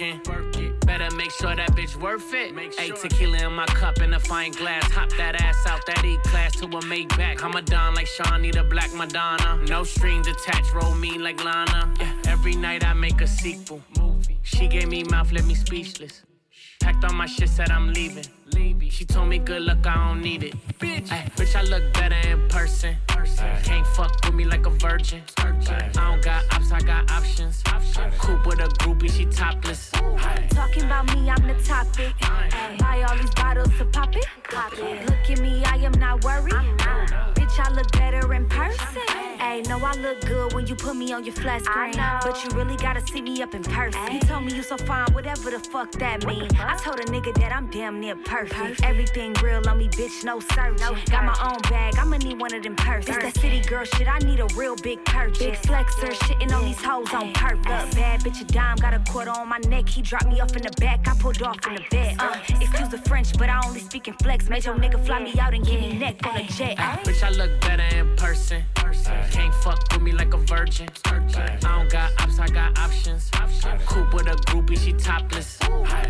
working. Better make sure that bitch worth it. Hey, tequila in my cup in a fine glass. Hop that ass out that E class to a Maybach. I'm a don like Sean, need a black Madonna. No strings attached, roll me like Lana. Yeah. Every night I make a sequel. Movie. She gave me mouth, left me speechless. Packed all my shit, said I'm leaving. Leaving. She told me good luck, I don't need it. Bitch, Ay, bitch, I look better in person. Can't fuck with me like a virgin. I don't got ops, I got options. Coop with a groupie, she topless. Talking about me, I'm the topic. Buy all these bottles to pop it. Look at me, I am not worried. Bitch, I look better in person. Ayy, know I look good when you put me on your flat screen. But you really gotta see me up in person. You told me you so fine, whatever the fuck that mean. I told a nigga that I'm damn near perfect. Everything real on me, bitch, no searching. Got my own bag, I'ma need one of them purses. It's that city girl shit, I need a real big purchase. Big flexer, shitting on these hoes on purpose. Bad bitch, a dime, got a quarter on my neck. He dropped me off in the back, I pulled off in the bed. Uh, excuse the French, but I only speak in flex. Made your nigga fly me out and give me neck on a jet. Bitch, I look better in person. Can't fuck with me like a virgin. I don't got ops, I got options. Coop with a groupie, she topless.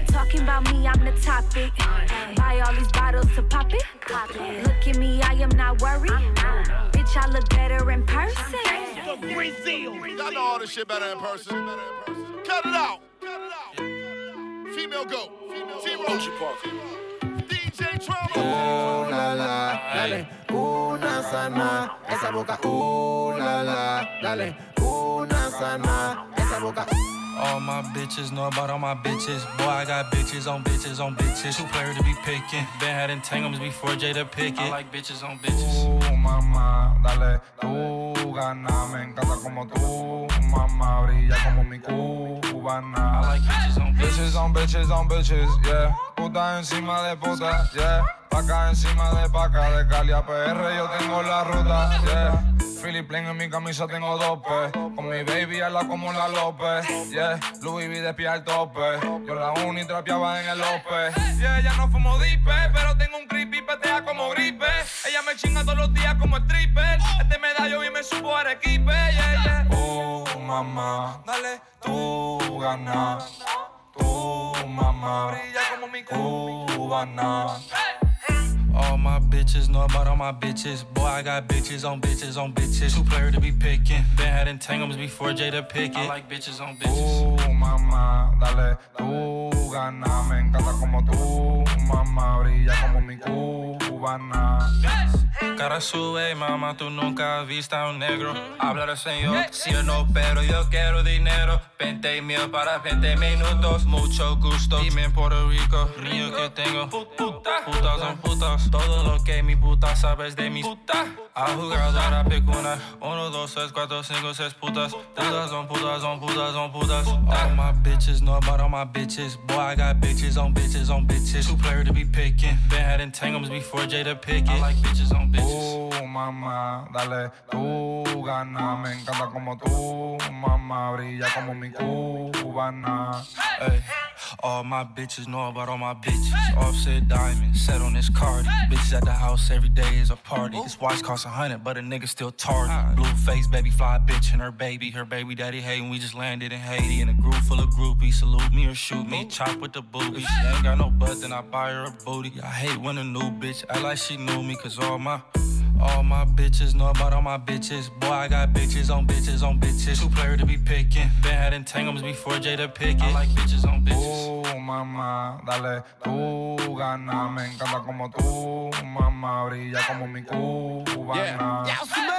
Talking about me, I'm the topic. Buy all these bottles to pop it. Pop it. Look at me, I am not worried. Bitch, I look better in person. Y'all know all this shit better in person. Cut it out. Female go. Team OG Park. DJ Trauma. Ooh la la, dale, una sana, esa boca, ooh la la, dale, una sana, esa boca. All my bitches know about all my bitches. Boy, I got bitches on bitches on bitches. Two player to be picking. Been had entanglements before Jada Pinkett. I like bitches on bitches. Tú, mamá, dale, tú gana. Me encanta como tú, mamá, brilla como mi cubana. I like bitches on bitches. Bitches on bitches on bitches, yeah. Puta encima de puta, yeah. Paca encima de paca, de Cali a PR yo tengo la ruta, yeah. Philip Plain en mi camisa tengo dope. Con mi baby habla como la López, yeah. Louis V de pie al tope. Yo la uni trapeaba en el López. Yeah, ya no fumo dipe, pero tengo un creepy petea como gripe. Ella me chinga todos los días como stripper. Este medallo y me subo a equipe, yeah, yeah. Oh, mamá, dale, tú ganas. Tú, mamá, brilla como mi cubana. All my bitches know about all my bitches. Boy, I got bitches on bitches on bitches. Two player to be picking. Been had entanglements before Jada Pinkett. I like bitches on bitches. Tú, mamá, dale, tú gana. Me encanta como tú, mamá, brilla como mi cubana. Cara sube, mamá, tú nunca has visto a un negro. Mm-hmm. Hablar señor, sí o no, pero yo quiero dinero. 20 mil para 20 minutos. Mucho gusto. Dime en Puerto Rico, niño que tengo. Putas son putas. Todo lo que mi puta sabes de mis putas. Ha jugado a la picuna. 1, 2, 3, 4, 5, 6 putas. Putas son putas, son putas, son putas. All my bitches know about all my bitches. Boy, I got bitches on bitches on bitches. Two player to be picking. Been had entanglements before Jada Pinkett. I like bitches on bitches. Tú, mamá, dale, tú gana. Me encanta como tú, mamá, brilla como mi cubana. Ay, all my bitches know about all my bitches. Offset diamonds, set on this card. Bitches at the house every day is a party. This watch costs a hundred, but a nigga still tardy. Blue face, baby, fly bitch and her baby. Her baby daddy hating. We just landed in Haiti in a group full of groupies. Salute me or shoot me. Chop with the boobies. She ain't got no butt, then I buy her a booty. I hate when a new bitch act like she knew me, cause all my all my bitches know about all my bitches. Boy, I got bitches on bitches on bitches. Two player to be picking. Been had entanglements before Jada Pickett. I like bitches on bitches. Tú, mamá, dale, tú gana. Me encanta como tú, mamá, brilla como mi cubana. Yeah.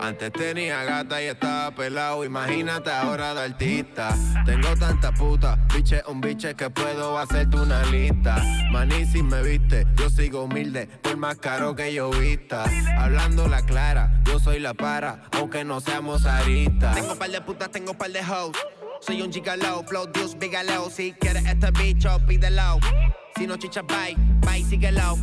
Antes tenía gata y estaba pelado. Imagínate ahora de artista. Tengo tanta puta, biche, un biche que puedo hacerte una lista. Maní, si me viste, yo sigo humilde, por más caro que yo vista. Hablando la clara. Yo soy la para, aunque no seamos aristas. Tengo par de putas, tengo par de hoes. Soy un gigalo, flow Dios bigalo. Si quieres este bicho, pídelo. Si no chicha, bye, bye, síguelo.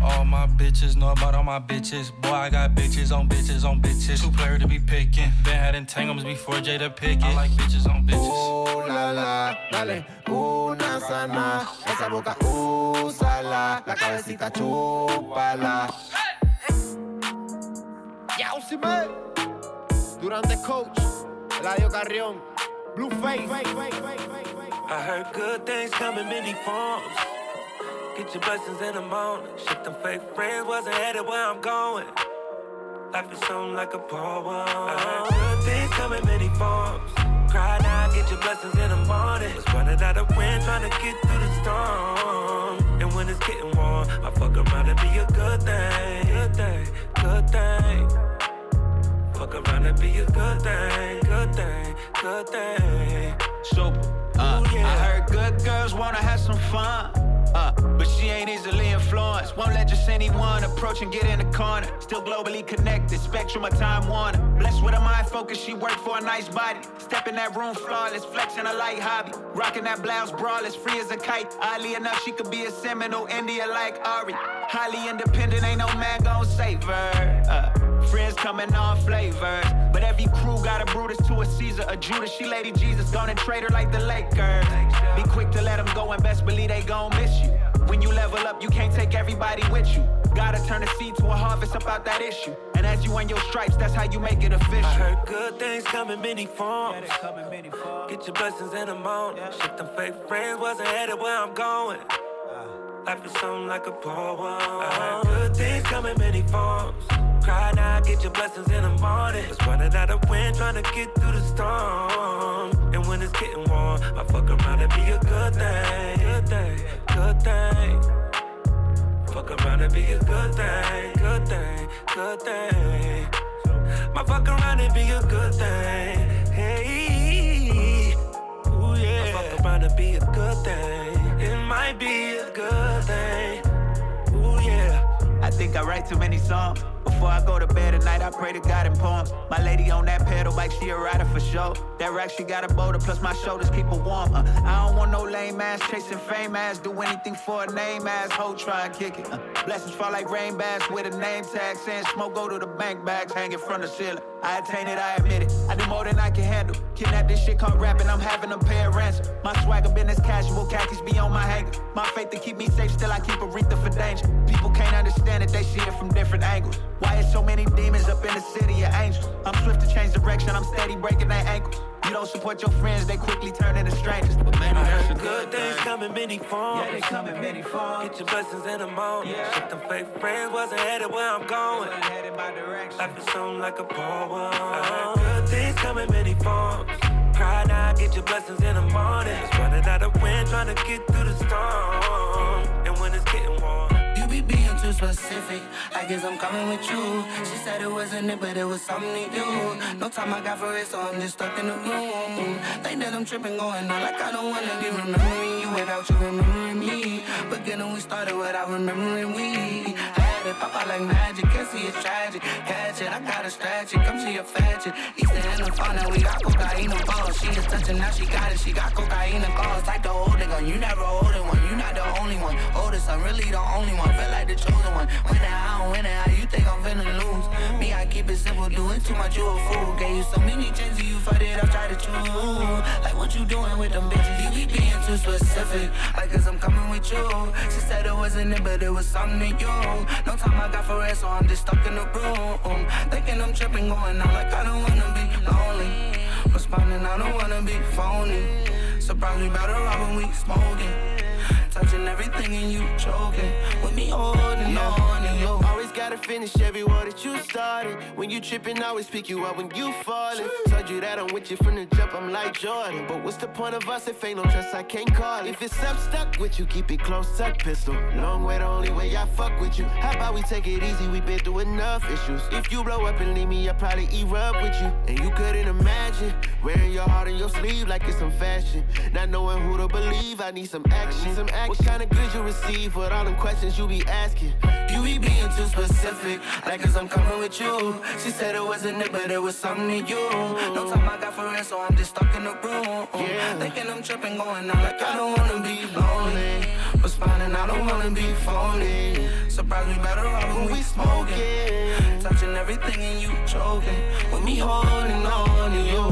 All my bitches know about all my bitches. Boy, I got bitches on bitches on bitches. Two player to be picking. Been had entanglements before Jada Pinkett. I like bitches on bitches. Uh, la la, dale una sana. Esa boca úsala, la cabecita chúpala. Yausime. Durante coach, Eladio Carrión, Blueface. I heard good things come in many forms. Get your blessings in the morning. Shit, them fake friends wasn't headed where I'm going. Life is something like a poem. I heard good things come in many forms. Cry now, get your blessings in the morning. Was running out of wind, trying to get through the storm. And when it's getting warm, I fuck around and be a good thing. Good thing, good thing. Fuck around and be a good thing, good thing, good thing. Super. Uh, Ooh, yeah. I heard good girls wanna have some fun. Uh, but she ain't easily influenced. Won't let just anyone approach and get in the corner. Still globally connected, spectrum of time warner. Blessed with a mind focus, she worked for a nice body. Step in that room flawless, flexing a light hobby. Rocking that blouse braless, free as a kite. Oddly enough, she could be a Seminole India like Ari. Highly independent, ain't no man gon' save her. Uh, friends coming on flavors. But every crew got a Brutus to a Caesar, a Judas. She Lady Jesus, gonna trade her like the Lakers. Be quick to let them go and best believe they gon' miss you. When you level up, you can't take everybody with you. Gotta turn the seed to a harvest about that issue. And as you earn your stripes, that's how you make it official. I heard good things come in many forms. Get your blessings in the morning. Shit, them fake friends wasn't headed where I'm going. Life is something like a poem. I heard good things come in many forms. Cry now, get your blessings in the morning. Was running out of wind, trying to get through the storm. And when it's getting warm, I fuck around and be a good thing. Good thing, good thing. Fuck around and be a good thing, good thing, good thing. My fuck around and be a good thing. Hey, ooh yeah. My fuck around and be a good thing. Might be a good thing. Ooh yeah. I think I write too many songs. Before I go to bed at night, I pray to God in poems. My lady on that pedal bike, she a rider for sure. That rack, she got a boulder, plus my shoulders keep her warm. Uh, I don't want no lame ass chasing fame ass. Do anything for a name ass. Hoe try and kick it. Uh, blessings fall like rain bags with a name tag. Saying smoke go to the bank bags hanging from the ceiling. I attain it, I admit it. I do more than I can handle. Kidnap this shit called rapping, I'm having them pay a ransom. My swagger business casual, khakis be on my hanger. My faith to keep me safe, still I keep a for danger. People can't understand it, they see it from different angles. Why is so many demons up in the city of angels? I'm swift to change direction, I'm steady breaking their ankles. You don't support your friends, they quickly turn into strangers. But maybe I that's a heard good good things come in many forms. Yeah, they come in many forms. Get your blessings in the morning. Yeah. Shit, them fake friends wasn't headed where I'm going. Wasn't Headed my direction. Life is something like a poem. I heard good things come in many forms. Cry now, get your blessings in the morning. It's running out of wind, trying to get through the storm. And when it's getting warm. Too specific. I guess I'm coming with you. She said it wasn't it, but it was something to do. No time I got for it, so I'm just stuck in the room. Think that I'm tripping, going on like I don't wanna be remembering you without you remembering me. Beginning we started without remembering we. Had it like magic, can't see it's tragic. Catch it, I got a it, come a fetch it. Easter in the fun, and we got cocaine and balls. She is touching, now she got it, she got cocaine and calls. Like the holding gun, you never holding one, you not the only one. Oldest, I'm really the only one, feel like the chosen one. When I don't win it, how you think I'm finna lose? Me, I keep it simple, doing too much, you a fool. Gave you so many chances, you fucked it up, try to choose. Like what you doing with them bitches, you be being too specific. Like cause I'm coming with you. She said it wasn't it, but it was something to you. No time I got so I'm just stuck in the room. Thinking I'm tripping, going out like I don't wanna be lonely. Responding, I don't wanna be phony. Surprise me better off when we smoking. Touching everything and you choking. With me holding on and you. Always gotta finish every word that you started. When you tripping, I always pick you up when you falling. Told you that I'm with you from the jump, I'm like Jordan. But what's the point of us if ain't no trust, I can't call it. If it's up, stuck with you, keep it close, tuck pistol. Long way, the only way I fuck with you. How about we take it easy, we been through enough issues. If you blow up and leave me, I'll probably erupt with you. And you couldn't imagine wearing your heart on your sleeve like it's some fashion. Not knowing who to believe, I need some action. Some action. What kind of good you receive with all them questions you be asking? You be being too specific, like cause I'm coming with you. She said it wasn't it, but it was something to you. No time I got for it, so I'm just stuck in the room. Yeah. Thinking I'm tripping, going out like I don't wanna be lonely. Responding, I don't wanna be phony. Surprise me better off when we smoking. Touching everything and you choking. With me holding on to you.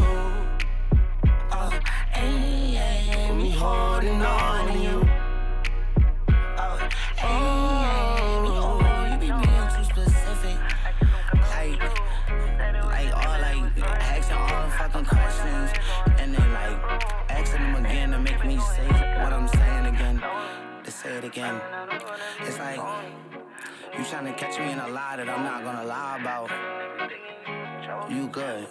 Uh, ay, ay, with me holding on to you. Uh, oh, you be being too specific. Like, like all like asking all fucking questions and then like asking them again to make me say what I'm saying again. To say it again. It's like you trying to catch me in a lie that I'm not gonna lie about. You good.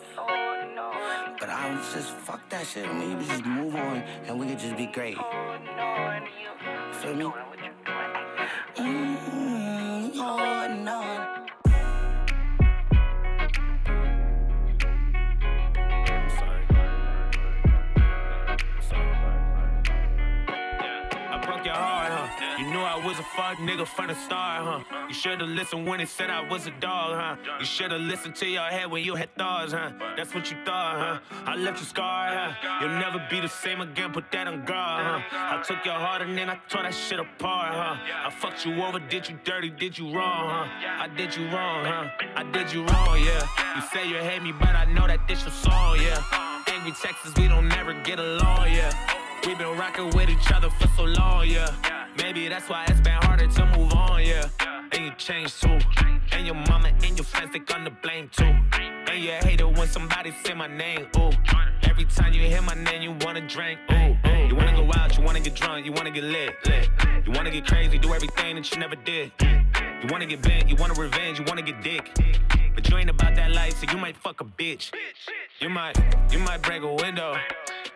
But I was just fuck that shit. We just move on and we could just be great. Feel me? Mm-hmm. Oh, no. I knew I was a fuck nigga from the start, huh? You should've listened when it said I was a dog, huh? You should've listened to your head when you had thoughts, huh? That's what you thought, huh? I left you scarred, huh? You'll never be the same again, put that on guard, huh? I took your heart and then I tore that shit apart, huh? I fucked you over, did you dirty, did you wrong, huh? I did you wrong, huh? I did you wrong, yeah. You say you hate me, but I know that this your song, yeah. Angry Texas, we don't never get along, yeah. We've been rocking with each other for so long, yeah. Maybe that's why it's been harder to move on, yeah. And you changed too. And your mama and your friends, they gonna blame too. And you hate it when somebody say my name, ooh. Every time you hear my name, you wanna drink, ooh. You wanna go out, you wanna get drunk, you wanna get lit, lit. You wanna get crazy, do everything that you never did. You wanna get bent, you wanna revenge, you wanna get dick. But you ain't about that life, so you might fuck a bitch. You might, you might break a window.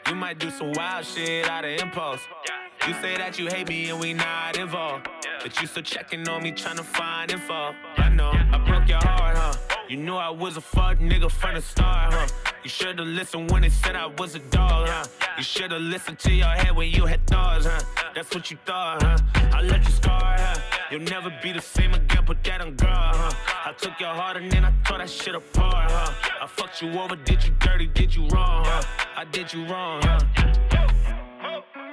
You might do some wild shit out of impulse. You say that you hate me and we not involved. But you still checking on me, trying to find info. I know, I broke your heart, huh? You knew I was a fuck nigga from the start, huh? You should've listened when they said I was a dog, huh? You should've listened to your head when you had thoughts, huh? That's what you thought, huh? I left you scarred, huh? You'll never be the same again, put that on guard, huh? I took your heart and then I tore that shit apart, huh? I fucked you over, did you dirty, did you wrong, huh? I did you wrong, huh?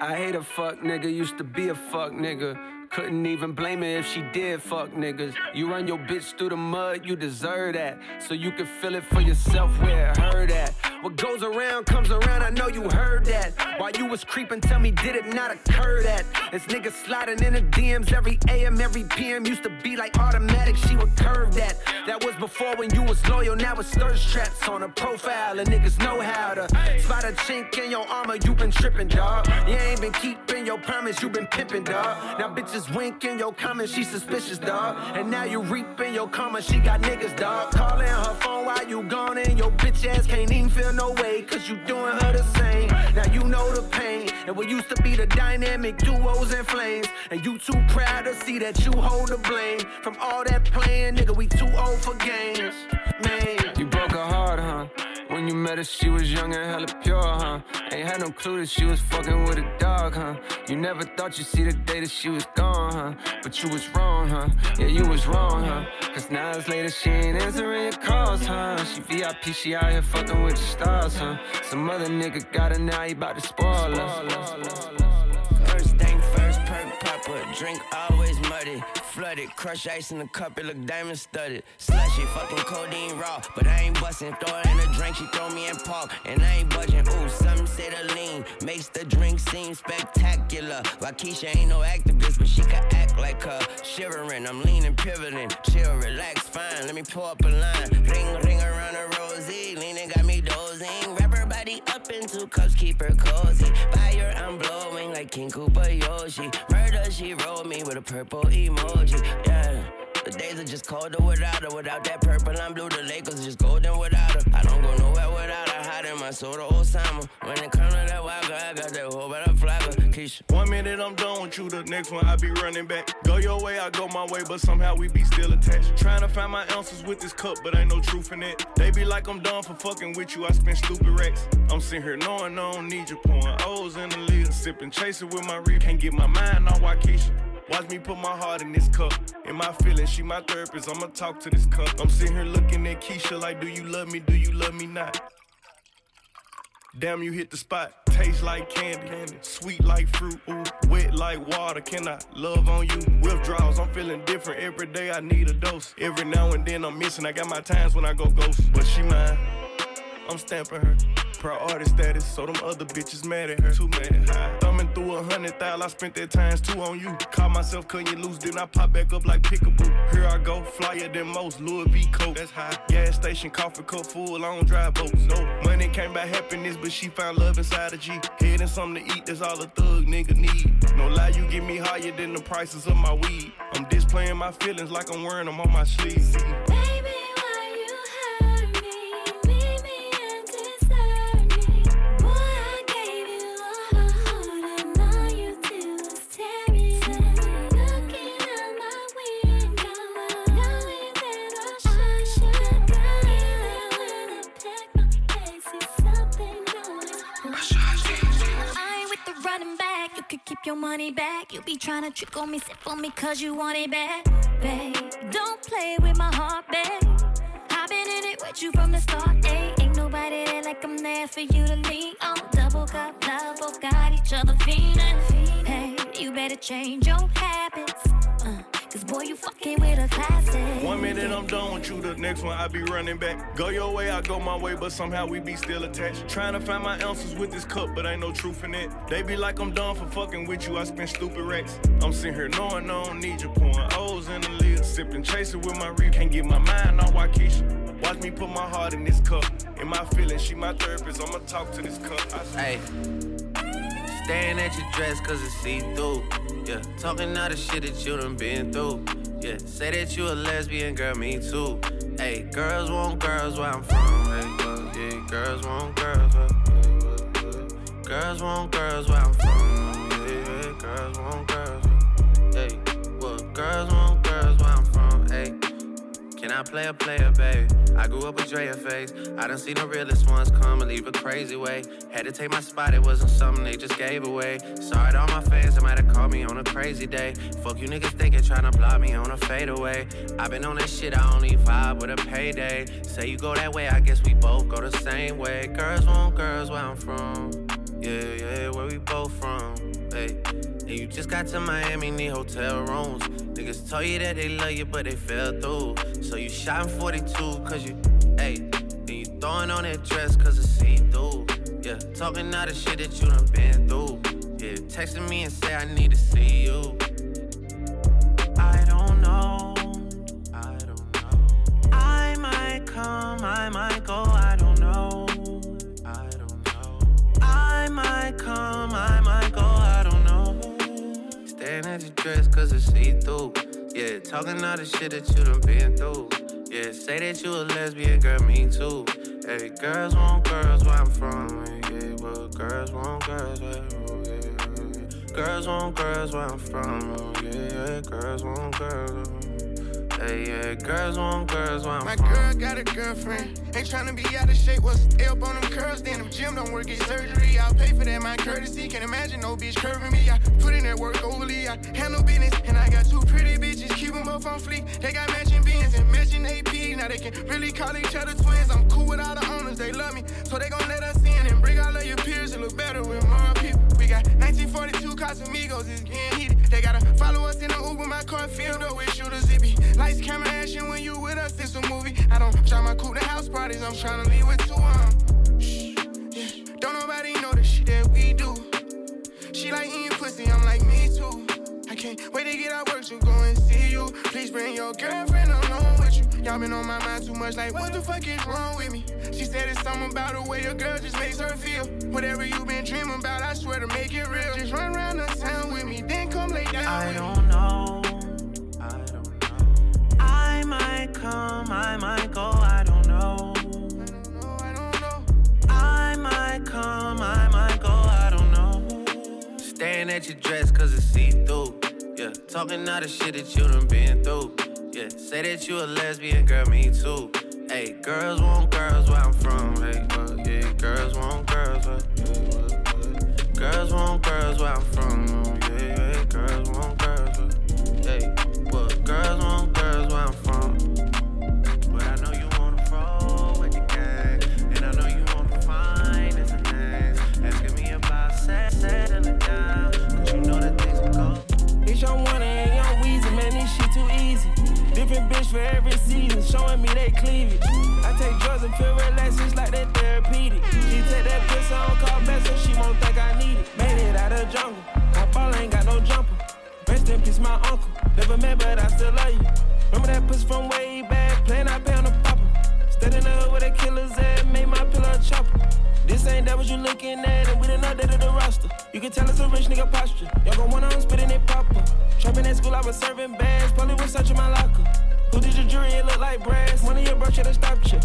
I hate a fuck nigga, used to be a fuck nigga. Couldn't even blame her if she did fuck niggas. You run your bitch through the mud, you deserve that. So you can feel it for yourself where it hurt at. What goes around comes around, I know you heard that. While you was creeping, tell me, did it not occur that? This nigga sliding in the DMs every AM, every PM. Used to be like automatic, she would curve that. That was before when you was loyal, now it's thirst traps on a profile. And niggas know how to spot a chink in your armor, you been tripping, dog. You ain't been keeping your promise, you been pimping, dog. Now bitches winking your comments, she suspicious, dog. And now you reaping your karma, she got niggas, dog. Calling her phone while you gone, and your bitch ass can't even feel no way, cause you doing her the same. Now you know the pain, and what used to be the dynamic duos and flames. And you too proud to see that you hold the blame. From all that playing, nigga, we too old for games. Man, you broke her heart, huh? When you met her, she was young and hella pure, huh? Ain't had no clue that she was fucking with a dog, huh? You never thought you'd see the day that she was gone, huh? But you was wrong, huh? Yeah, you was wrong, huh? Cause now it's later, she ain't answering your calls, huh? She VIP, she out here fucking with the stars, huh? Some other nigga got her now, he bout to spoil us. First thing first, perk pop drink always muddy. Flooded, crush ice in the cup, it look diamond studded. Slushy, fucking codeine raw, but I ain't bustin'. Throw in a drink, she throw me in park, and I ain't budging. Ooh, some say the lean makes the drink seem spectacular. Waukesha ain't no activist, but she can act like her. Shivering, I'm leaning, pivoting, chill, relax, fine. Let me pull up a line, ring, ring around a rosy, leaning got me dozing. Wrap her body up in two cups, keep her cozy. Fire, I'm blowing like King Yoshi. Murder, she rolled me with a purple emoji. Yeah. The days are just colder without her. Without that purple and blue, the Lakers just golden without her. I don't go nowhere without her. Hiding my soul to Osama. When it comes to that girl, I got that whole better flagger. Keisha. One minute I'm done with you, the next one I be running back. Go your way, I go my way, but somehow we be still attached. Trying to find my answers with this cup, but ain't no truth in it. They be like I'm done for fucking with you, I spend stupid racks. I'm sitting here knowing I don't need you, pouring O's in the lid, sipping, chasing with my reef. Can't get my mind on Waukesha. Watch me put my heart in this cup. In my feelings, she my therapist. I'ma talk to this cup. I'm sitting here looking at Keisha like, do you love me? Do you love me not? Damn, you hit the spot. Taste like candy, sweet like fruit, ooh, wet like water. Can I love on you? Withdrawals, I'm feeling different every day. I need a dose. Every now and then I'm missing. I got my times when I go ghost, but she mine. I'm stamping her. Priority status, so them other bitches mad at her. Too mad. High. Thumbing through a hundred thousand, I spent that times two on you. Caught myself cutting you loose, then I pop back up like pickaboo. Here I go, flyer than most, Louis V. Coke. That's high. Gas station, coffee cup full, I don't drive boats. No money came by happiness, but she found love inside a G. Head and something to eat, that's all a thug nigga need. No lie, you get me higher than the prices of my weed. I'm displaying my feelings like I'm wearing them on my sleeve. Your money back. You be trying to trick on me, sip for me, cause you want it back. Babe, don't play with my heart, babe. I've been in it with you from the start, ayy. Ain't nobody there like I'm there for you to lean on. Double cup love, both got each other feeling. Hey, you better change your habits. Cause boy, you fucking with a classic. One minute I'm done with you, the next one I be running back. Go your way, I go my way, but somehow we be still attached. Trying to find my ounces with this cup, but ain't no truth in it. They be like I'm done for fucking with you, I spend stupid racks. I'm sitting here knowing I don't need you, pouring O's in the lid, sipping, chasing with my reef. Can't get my mind on Waukesha. Watch me put my heart in this cup. In my feelings, she my therapist, I'ma talk to this cup. Hey. Staring at your dress cause it's see through. Yeah, talking all the shit that you done been through. Yeah, say that you a lesbian, girl, me too. Hey, girls want girls where I'm from. Hey, yeah, girls want girls where, yeah, Girls want girls where I'm from. Yeah, yeah, girls want girls. Hey, well, girls want girls where I'm from. Hey. Can I play a player, babe? I grew up with Drea face. I done seen the realest ones come and leave a crazy way. Had to take my spot, it wasn't something they just gave away. Sorry to all my fans they might have called me on a crazy day. Fuck you niggas thinking trying to block me on a fadeaway. i been on this shit, I only vibe with a payday. Say you go that way, I guess we both go the same way. Girls want girls where I'm from. Yeah, yeah, where we both from. Hey. And you just got to Miami, need hotel rooms. Niggas told you that they love you, but they fell through. So you shot in 42, cause you, hey. Then you throwing on that dress, cause it's see through. Yeah, talking all the shit that you done been through. Yeah, texting me and say I need to see you. I don't know. I don't know. I might come, I might go, I don't know. I don't know. I might come, I might at dress cause it's see through. Yeah, talking all the shit that you done been through. Yeah, say that you a lesbian, girl, me too. Hey, girls want girls where I'm from. Yeah, well, girls want girls where yeah. Girls want girls where I'm from. Oh, yeah, girls want girls. Hey, yeah, girls want girls want My from. girl got a girlfriend. Ain't tryna be out of shape. What's up on them curls? Then them gym don't work, get surgery. I'll pay for that, my courtesy. Can't imagine no bitch curving me. I put in that work overly. I handle business. And I got two pretty bitches. Keep them up on fleek. They got matching beans and matching AP. Now they can really call each other twins. I'm cool with all the owners. They love me. So they gon' let us in and bring all of your peers to look better with more people. We got 1942 Casamigos. It's getting heated. They gotta follow us in the Uber. My car filled up with shooters. It be lights, camera, action. When you with us, it's a movie. I don't try my cool to house parties. I'm tryna leave with two um. Shh, yeah. Don't nobody know the shit that we do. She like eating pussy. I'm like me too. I can't wait to get out work to go and see you. Please bring your girlfriend along with you. Y'all been on my mind too much. Like what the fuck is wrong with me? She said it's something about the way a girl just makes her feel. Whatever you been dreaming about, I swear to make it real. Just run around the town with me, then come lay down. I don't know. I don't know. I might come, I might go, I don't know. I might come, I might go, I don't know. Staring at your dress cause it's see through. Yeah, talking all the shit that you done been through. Yeah, say that you a lesbian, girl, me too. Hey, girls want girls where I'm from. Hey, uh, yeah, girls want girls where, uh, uh, Girls want girls where I'm from. Yeah, yeah, girls want girls hey, but girls want bitch for every season, showing me they cleavage. I take drugs and feel relaxed, it's like that therapeutic. She take that piss on call back, so she won't think I need it. Made it out of jungle, my ball ain't got no jumper. Rest in peace, my uncle. Never met, but I still love you. Remember that puss from way back, playing I pay on the popper. The hood where the killers at, made my pillow chopper. This ain't that what you looking at, and we done updated the roster. You can tell it's a rich nigga posture. Y'all gon' wanna spitting it proper. Trapping at school, I was serving bags. Probably was searching my locker. Who did your jury? It look like brass. One of your bro should've stopped you.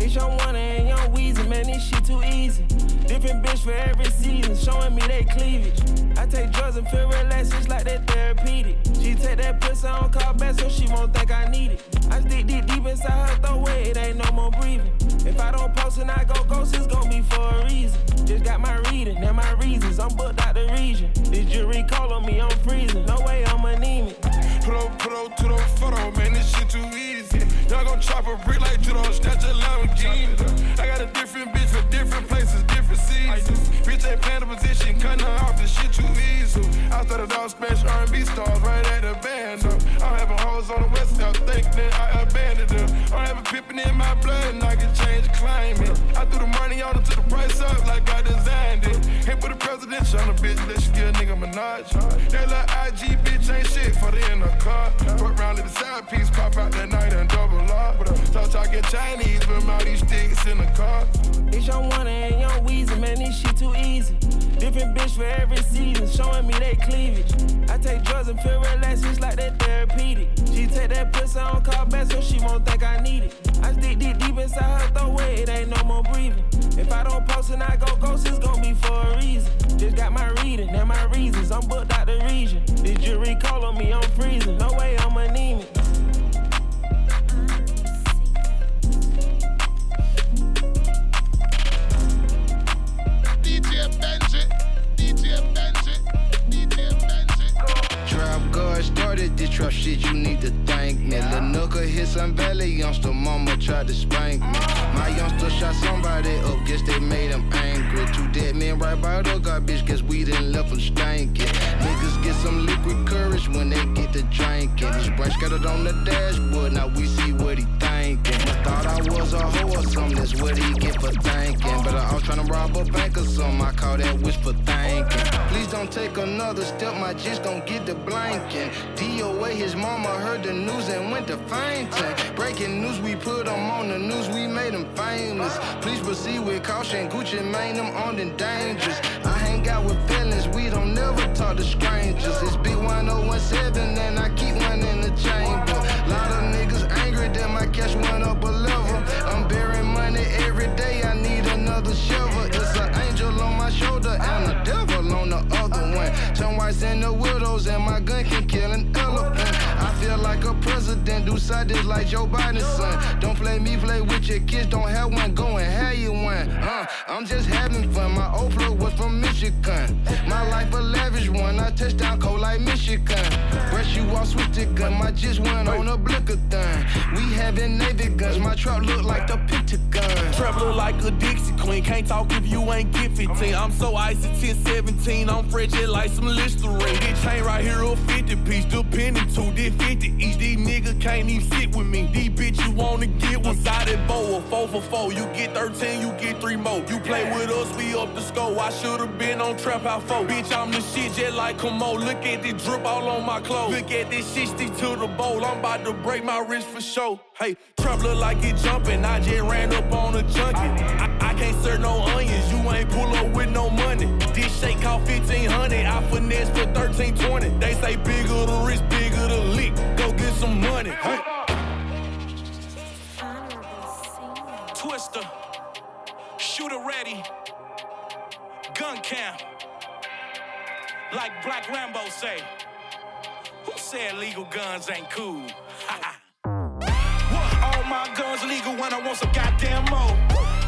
It's young one and young Weezy, man, this shit too easy. Different bitch for every season, showing me they cleavage. I take drugs and feel relaxed, it's like that therapeutic. She take that pussy on call back, so she won't think I need it. I stick deep deep inside her throat, where it ain't no more breathing. If I don't post and I go ghost, it's gon' be for a reason. Just got my reading and my reasons. I'm booked out the region. This jury call on me, I'm freezing. No way I'm anemic. Put up, put up to the photo, man, this shit too easy. Y'all gon' chop a brick like judo, snatch a Lamborghini. I got a different bitch for different places, different seasons. Bitch ain't playing the position, cutting her off, this shit too easy. I started off smash R&B stars right at the band. Up. I'm having hoes on the west side, think that I abandoned them. I'm having pippin' in my blood and I can change climate. I threw the money on her to the price up like I designed it. Hit with a presidential on a bitch, let you get a nigga Minaj. That little IG bitch ain't shit for the in the car. Fuck round the side piece, pop out that night and double up. Thought y'all Chinese, but all these sticks in the car. It's young one and young Weezy, man, this shit too easy. Different bitch for every season, showing me they cleavage. I take drugs and feel relaxed, it's like that therapeutic. She take that pussy on call back, so she won't think I need it. I stick deep deep inside her throat, it ain't no more breathing. If I don't post and I go ghost, it's gon' be for a reason. Just got my reading and my reasons, I'm booked out the region. Did you recall on me, I'm freezing. No way I'm anemic. Started this trap shit, you need to thank me. Lil' Nooka hit some belly, youngster mama tried to spank me. My youngster shot somebody up, guess they made him angry. Two dead men right by the garbage, guess we done left them stankin'. Niggas get some liquid courage when they get to drinking. His brain scattered on the dashboard, now we see what he thinking. Thought I was a hoe or something, that's what he get for thinking. But I was tryna rob a bank or something, I call that wish for thinking. Please don't take another step, my just don't get the blanking. DOA, his mama heard the news and went to fainting. Breaking news, we put him on the news, we made him famous. Please proceed with caution, Gucci Mane, them on the dangerous. I hang out with feelings, we don't never talk to strangers. It's B1017 and I keep one in the chamber. Lot of niggas angry that my cash went up And the widows, and my gun can kill an elephant. I feel like a president, do side this like Joe Biden's son. Don't play me, play with your kids, don't have one, go and have you one. Uh, I'm just having fun, my old plug was from Michigan. My life a lavish one, I touch down cold like Michigan. Brush you off, switch the gun, my just went on a blicker thing. We having Navy guns, my truck look like the Pentagon. Trap look like a Dixie Queen. Can't talk if you ain't get 15. I'm so icy 10, 17. I'm frigid like some Listerine. This chain right here a 50 piece. Depending to this 50 each. These niggas can't even sit with me. These bitch you wanna get one sided bow. Four for four. You get 13, you get three more. You play with us, we up the score. I should've been on Trap House 4. Bitch, I'm the shit just like Como. Look at this drip all on my clothes. Look at this shit stick to the bowl. I'm about to break my wrist for sure. Hey, trap look like it jumping. I just ran up on a junkie. I, I can't serve no onions. You ain't pull up with no money. This shake cost 1500. I finesse for 1320. They say bigger the wrist, bigger the lick. Go get some money. Hey. Twister, shooter ready, gun cam. Like Black Rambo say, who said legal guns ain't cool? what? All my guns legal when I want some goddamn more.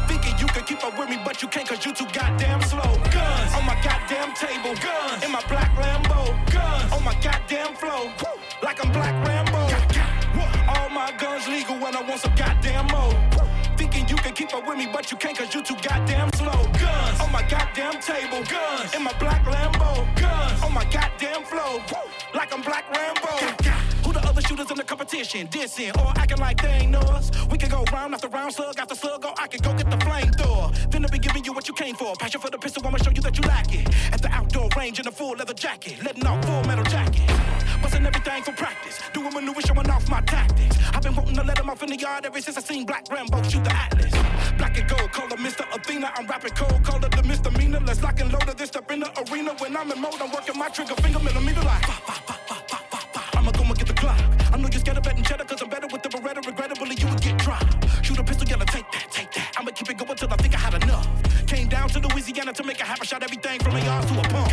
Thinking you can keep up with me, but you can't cause you too goddamn slow. Guns on my goddamn table, guns in my black Lambo, guns on my goddamn flow, like I'm Black Rambo. All my guns legal when I want some goddamn more. With me, but you can't cause you too goddamn slow. Guns on my goddamn table, guns in my black Lambo, guns on my goddamn flow, like I'm Black Rambo. Who the other shooters in the competition? Dissing or acting like they ain't know us? We can go round after round, slug after slug, or I can go get the flamethrower. Then I'll be giving you what you came for. Passion for the pistol, I'ma show you that you lack it. At the outdoor range in a full leather jacket, letting off full metal jacket. Busting everything for practice, doing maneuvers, showing off my tactics. I've been wanting to let them off in the yard ever since I seen Black Rambo shoot the Atlas. And call her Mr. Athena. I'm rapping cold, call it the misdemeanor. Let's lock and load of this step in the arena. When I'm in mode, I'm working my trigger finger millimeter like. I'ma go and get the clock. I know you're scared of betting cheddar, cause I'm better with the Beretta. Regrettably, you would get dropped. Shoot a pistol, yellow, take that, take that. I'ma keep it going till I think I had enough. Came down to Louisiana to make a half a shot, everything from a yard to a pump.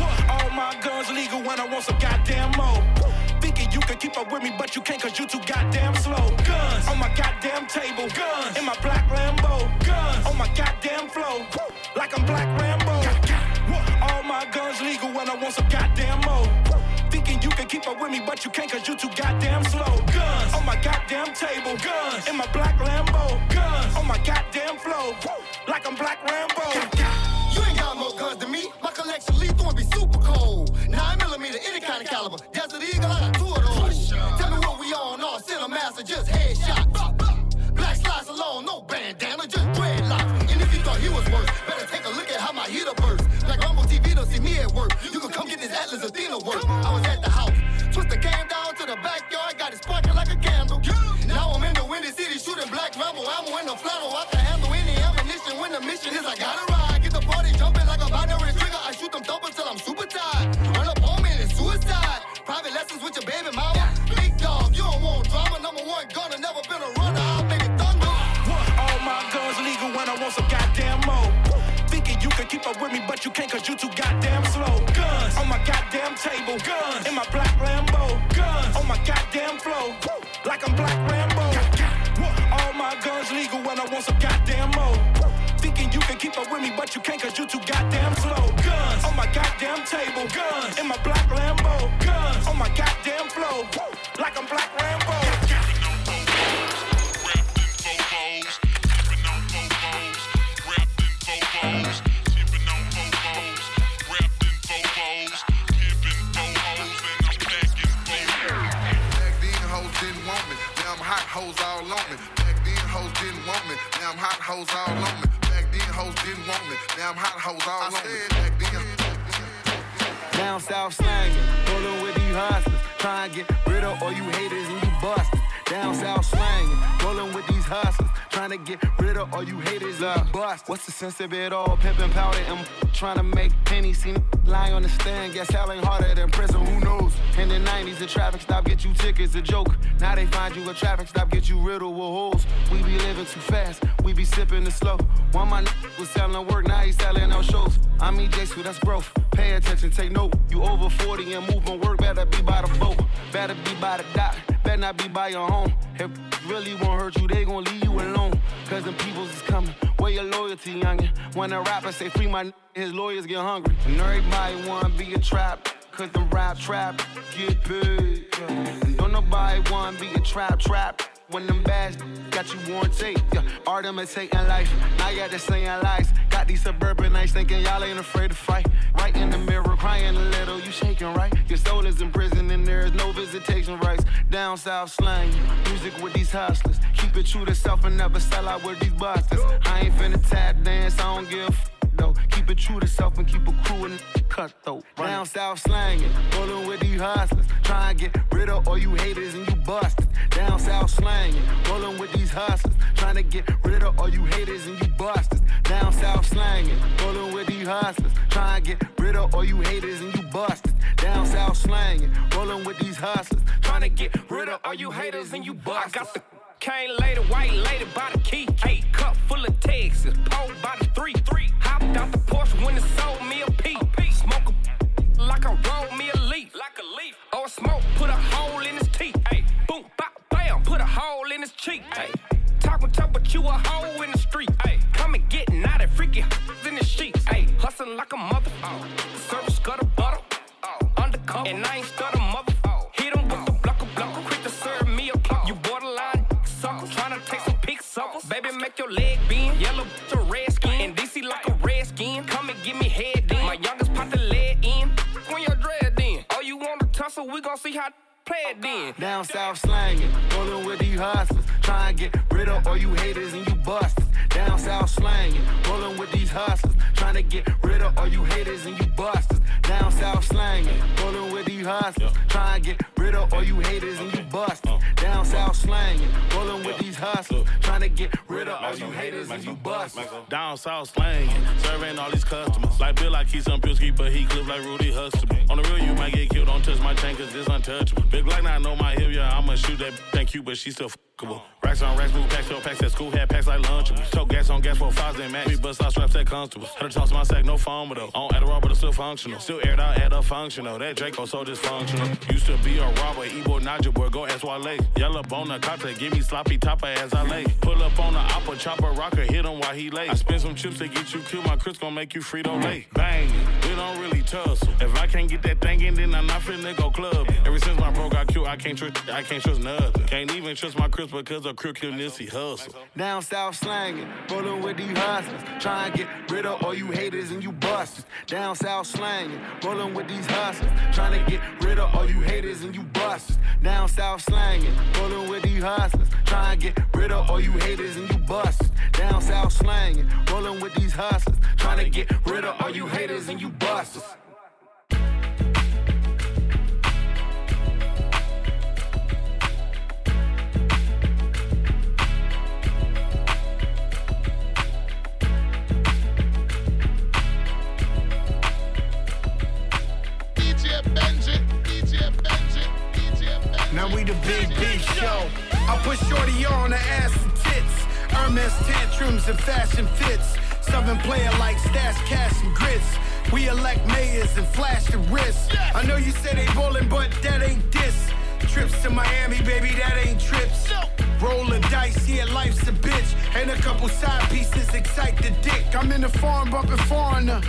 What? All my guns legal when I want some goddamn more. Thinking you can keep up with me, but you can't cause you too goddamn slow. Guns on my goddamn table, guns in my black me, but you can't cause you too goddamn slow. Guns. On my goddamn table, guns. In my black Lambo, guns. On my goddamn backyard, got it sparking like a candle. Now I'm in the windy city shooting Black Rambo. Ammo in the flannel. I can handle any ammunition when the mission is I gotta ride. Get the party jumping like a binary trigger. I shoot them thumpers till I'm super tired. Run up on me and suicide. Private lessons with your baby mama. Big dog, you don't want drama. Number one gunner, never been a runner. I'll make it thunder. All my guns legal when I want some goddamn more. Thinking you can keep up with me, but you can't cause you too goddamn slow. Guns on my goddamn table, guns in my black goddamn flow, like I'm Black Rambo. All my guns legal when I want some goddamn more. Thinking you can keep up with me, but you can't cause you too goddamn slow. Guns on my goddamn table, guns in my black Lambo, guns on my goddamn flow, like I'm Black Rambo. Now I'm hot hoes all on me. Back then. Down south slanging, pulling with these hustlers. Try and get rid of all you haters and you busted. Down south slanging, rolling with these hustlers. Trying to get rid of all you haters and you bust. What's the sense of it all? Pimping powder and trying to make pennies. See lie on the stand, guess hell ain't harder than prison. Who knows? In the 90s, the traffic stop get you tickets, a joke. Now they find you a traffic stop, get you riddled with holes. We be living too fast, we be sipping the slow. One my was selling work, now he selling out shows. I mean, J that's growth. Pay attention, take note. You over 40 and moving work, better be by the boat. Better be by the dock, better not be by your home. If really won't hurt you, they gon' leave you alone. Cause them peoples is coming. Where your loyalty, youngin'? When a rapper say free my n- his lawyers get hungry. And everybody wanna be a trap. Cause them rap trap get paid. And don't nobody wanna be a trap trap. When them bags got you worn tape, yeah. art imitating life. You got this saying lies. Got these suburban nights thinking y'all ain't afraid to fight. Right in the mirror, crying a little, you shaking right. Your soul is in prison and there is no visitation rights. Down south slang, music with these hustlers. Keep it true to self and never sell out with these busters. I ain't finna tap dance, I don't give though. Keep it true to self and keep a crew and cut though. Down south slanging, rolling with these hustlers. Try and get rid of all you haters and you busters. Down south slanging, rolling with these hustlers. Trying to get rid of all you haters and you busters. Down south slanging, rolling with these hustlers. Try and get rid of all you haters and you busters. Down south slanging, rolling with these hustlers. Trying to get rid of all you haters and you busters. I got the Came later, white lady by the key. Eight cup full of Texas, pole by the three. three. Hopped out the Porsche when it sold me a pee. Smoke a like I rolled me a leaf. Like a leaf. Or smoke, put a hole in his teeth. Ay. Boom, bop, bam, put a hole in his cheek. Ay. Talking tough, but you a hoe in the street. Ay. Come and get naughty, freaky in the sheets. Hustlin' like a mother. Oh. Service gutter butter. Oh. Undercover. And I ain't stutter. Baby, make your leg bend. Yellow to red skin. In DC like a red skin. Come and give me head then. My youngest pop the lead in. When your dread then. Oh, you wanna tussle? We gon' see how play it then. Down south slangin', rollin' with these hustlers. Try and get rid of all you haters and you busters. Down south slanging, rolling with these hustlers. Trying to get rid of all you haters and you busters. Down south slanging, rolling with these hustlers. Try and get rid of all you haters and you busters. Down south slanging, rolling with these hustlers. Trying to get rid of all you haters and you busters. Down south slanging, serving all these customers. Like Bill, I keep some Pilsky, but he clip like Rudy Huxtable. On the real, you might get killed. Don't touch my chain, cause it's untouchable. Big now I know my hip, yeah, I'ma shoot that. Thank you, but she still fuckable. Racks on racks, blue packs, short packs at school, had packs like Lunchables. Choke gas on gas for fives and max. We bust out straps at constables. Had to toss my sack, no foam though. On Adderall, but it's still functional. Still aired out, add up functional. That Draco so dysfunctional. Used to be a robber, Ebo Naja boy, go ask Wale. Yellow bone, a cocktail, give me sloppy topper as I lay. Pull up on the opera, chopper, rocker, hit him while he lay. I spend some chips to get you killed, my Chris gon' make you Frito lay. Bang, we don't really tussle. If I can't get that thing in, then I'm not finna go club. Ever since my bro got killed, I can't trust, I can't trust nothing. Can't even trust my Chris because of crookedness he hustle. Down south slanging, rolling with these hustlers. Try and get rid of all you haters and you busters. Down south slanging, rolling with these hustlers. Trying to get rid of all you haters and you busters. Down south slanging, rolling with these hustlers. Try and get rid of all you haters and you busters. Down south slanging, rolling with these hustlers. Trying to get rid of all you haters and you busters. Now we the Big B show. I put Shorty on the ass and tits. Hermes tantrums and fashion fits. Southern player like stash, cash, and grits. We elect mayors and flash the wrists. I know you say they bowling, but that ain't this. Trips to Miami, baby, that ain't trips. Rolling dice, yeah, life's a bitch. And a couple side pieces excite the dick. I'm in the farm bumping foreigner.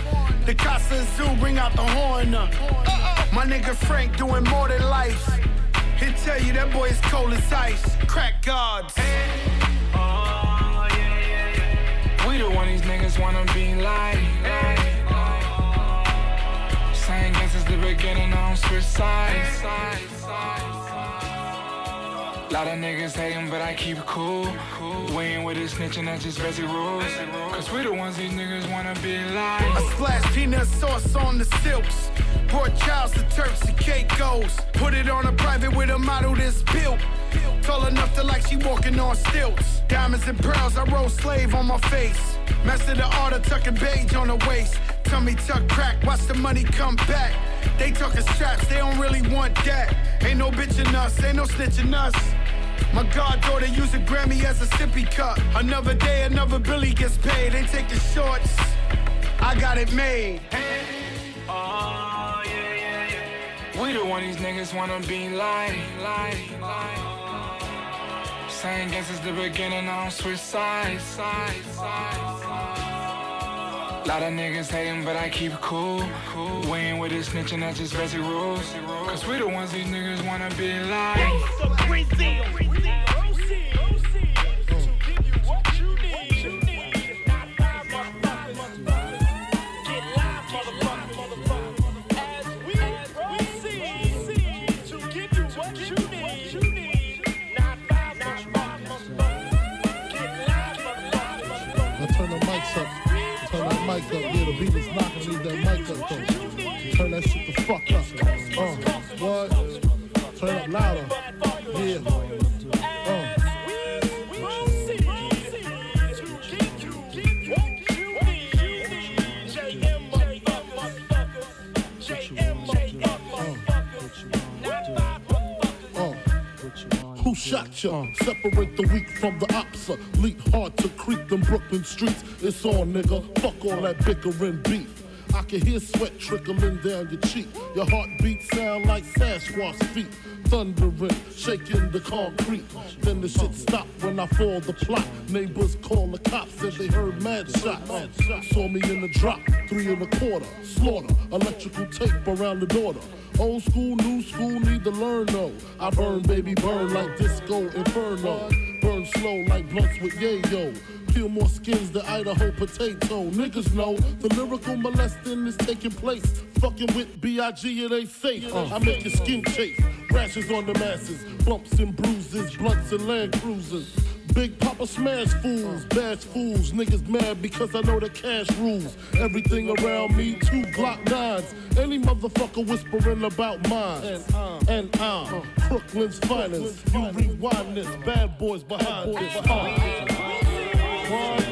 The Casa Zoo bring out the horn. My nigga Frank doing more than life. He'll tell you that boy is cold as ice. Crack gods. We the one these niggas wanna be like. Same guess since the beginning, don't switch sides. Lot of niggas hating, but I keep it cool. We ain't with this snitching, that's just basic rules. Cause we the ones these niggas wanna be like. I splash peanut sauce on the silks. Brought Charles to Turks and Caicos. Put it on a private with a model that's built. Tall enough to like she walking on stilts. Diamonds and pearls, I roll slave on my face. Master the art of tucking beige on the waist. Tummy tuck crack, watch the money come back. They talking straps, they don't really want that. Ain't no bitching us, ain't no snitching us. My goddaughter use a Grammy as a sippy cup. Another day, another Billy gets paid. They take the shorts. I got it made. Oh, we the one these niggas wanna be like. Same guess since the beginning, don't switch sides. Lot of niggas hating, but I keep it cool. We ain't with this snitching, that's just basic rules. Cause we the ones these niggas wanna be like. Now mic up. Yeah, the beat is knocking. Leave that mic up though. Turn that shit the fuck up. Uh, what? Turn up louder. Yeah. Uh. Uh. Who shot ya? Separate the weak from the Leap hard to creep them Brooklyn streets. It's on, nigga. Fuck all that bickering beef. I can hear sweat trickling down your cheek. Your heartbeat sound like Sasquatch feet. Thundering, shaking the concrete. Then the shit stop when I fall the plot. Neighbors call the cops, said they heard mad shots. Saw me in the drop, three and a quarter. Slaughter, electrical tape around the daughter. Old school, new school, need to learn though. I burn, baby, burn like disco inferno. Burn slow like blunts with yayo. peel more skins than Idaho potato. Niggas know the lyrical molesting is taking place. Fucking with B.I.G. it ain't safe. Uh. I make your skin chafe. Rashes on the masses, bumps and bruises, blunts and land cruisers. Big Papa smash fools, bash fools. Niggas mad because I know the cash rules. Everything around me, two Glock nines. Any motherfucker whispering about mine. And uh, and uh, Brooklyn's finest. You rewind this, bad boys behind this. Uh. One.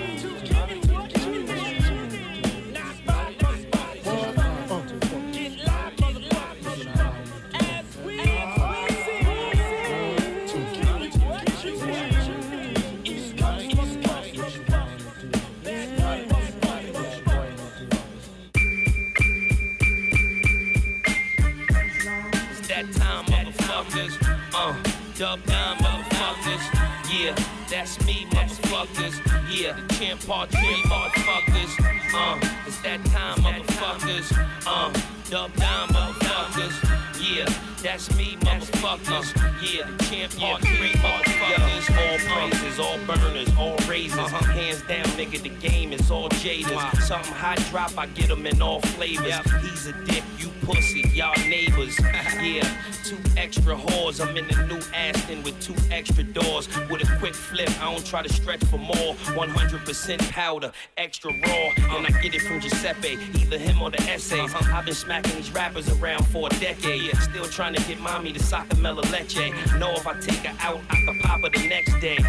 Dub down, motherfuckers. Yeah, that's me, motherfuckers. Yeah, the champ part three, motherfuckers. Uh, it's that time, motherfuckers. Uh, dub down, motherfuckers. Yeah, that's me, motherfuckers. Yeah, the champ part three, motherfuckers. All praises, all burners, all raises. Hands down, nigga, the game is all jaders. Something hot drop, I get them in all flavors. He's a dick, you pussy, y'all neighbors. yeah, two extra whores. I'm in the new Aston with two extra doors. With a quick flip, I don't try to stretch for more. 100% powder, extra raw. And I get it from Giuseppe, either him or the essays. Uh-huh. I've been smacking these rappers around for a decade. Still trying to get mommy to sacamela leche. Know if I take her out, I can pop her the next day.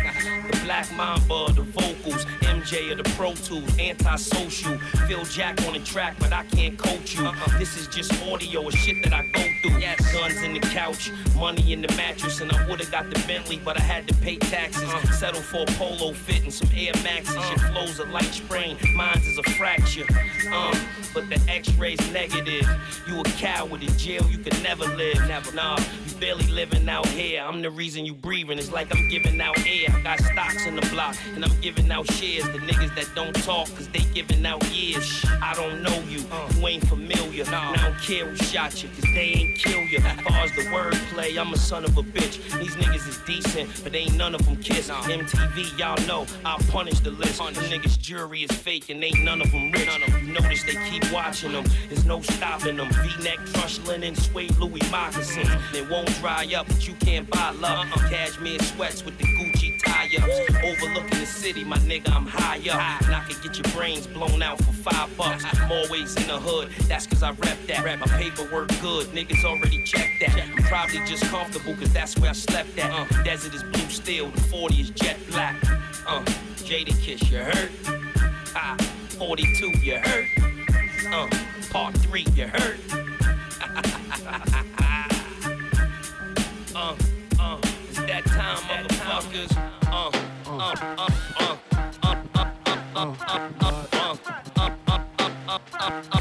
The black mamba, the vocals, MJ of the Pro Tools, antisocial. Phil Jack on the track, but I can't coach you. Uh-huh. This is just audio of shit that I go through. Guns in the couch, money in the mattress, and I would've got the Bentley, but I had to pay taxes. Uh. Settle for a polo fit and some Air Maxes. Uh. Your flow's a light sprain, mine's is a fracture. Um, but the X-ray's negative. You a coward in jail, you can never live. Never, nah, you barely living out here. I'm the reason you breathing. It's like I'm giving out air. I got stocks in the block, and I'm giving out shares. The niggas that don't talk, cause they giving out years. I don't know you, uh. you ain't familiar. And I don't care who shot you, cause they ain't kill you. As far as the wordplay, I'm a son of a bitch. These niggas is decent, but ain't none of them kiss. MTV, y'all know, I'll punish the list. The niggas' jury is fake, and ain't none of them rich. You notice they keep watching them, there's no stopping them. V-neck, crushed linen, suede Louis moccasins. They won't dry up, but you can't buy love. Cashmere sweats with the Gucci tie-ups. Overlooking the city, my nigga, I'm high up. And I can get your brains blown out for five bucks. I'm always in the hood, that's cause I rep that. My paperwork good, niggas already checked that. I'm probably just comfortable cause that's where I slept at. Uh, desert is blue steel, the 40 is jet black. Uh, Jadakiss, you hurt? Ah, 42, you hurt? Uh, part 3, you hurt? uh, uh, it's that time, motherfuckers. Uh, uh, uh, uh, uh, uh, uh, uh, uh, uh, As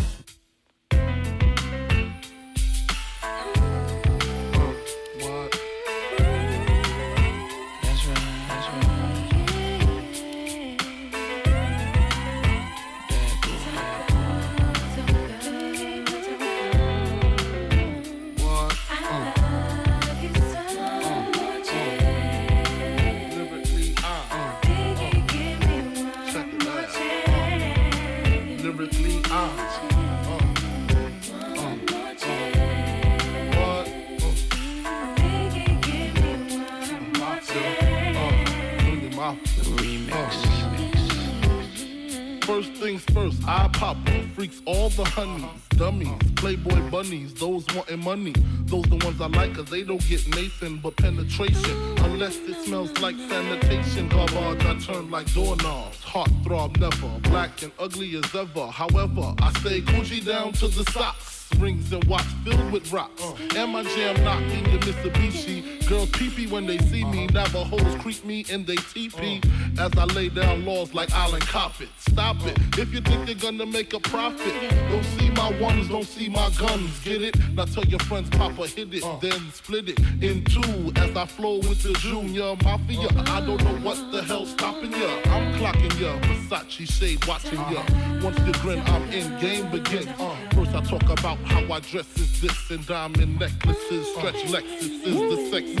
things first, I pop freaks all the honeys, dummies, playboy bunnies, those wanting money. Those the ones I like, cause they don't get Nathan but penetration. Unless it smells like sanitation. Garbage, I turn like doorknobs. Heart throb never, black and ugly as ever. However, I stay Gucci down to the socks. Rings and watch filled with rocks. And my jam knocking the Mitsubishi. Girls peepee when they see me. Navajos creep me and they teepee. As I lay down laws like Island Coppet. Stop it. If you think you're gonna make a profit, don't see my ones, don't see my guns. Get it? Now tell your friends, Papa hit it, then split it in two. As I flow with the Junior Mafia. I don't know what the hell's stopping ya. I'm clocking ya. Versace shade watching ya. Once you grin, I'm in. Game begins. First I talk about how I dress is this and diamond necklaces, stretch Lexus is The sex is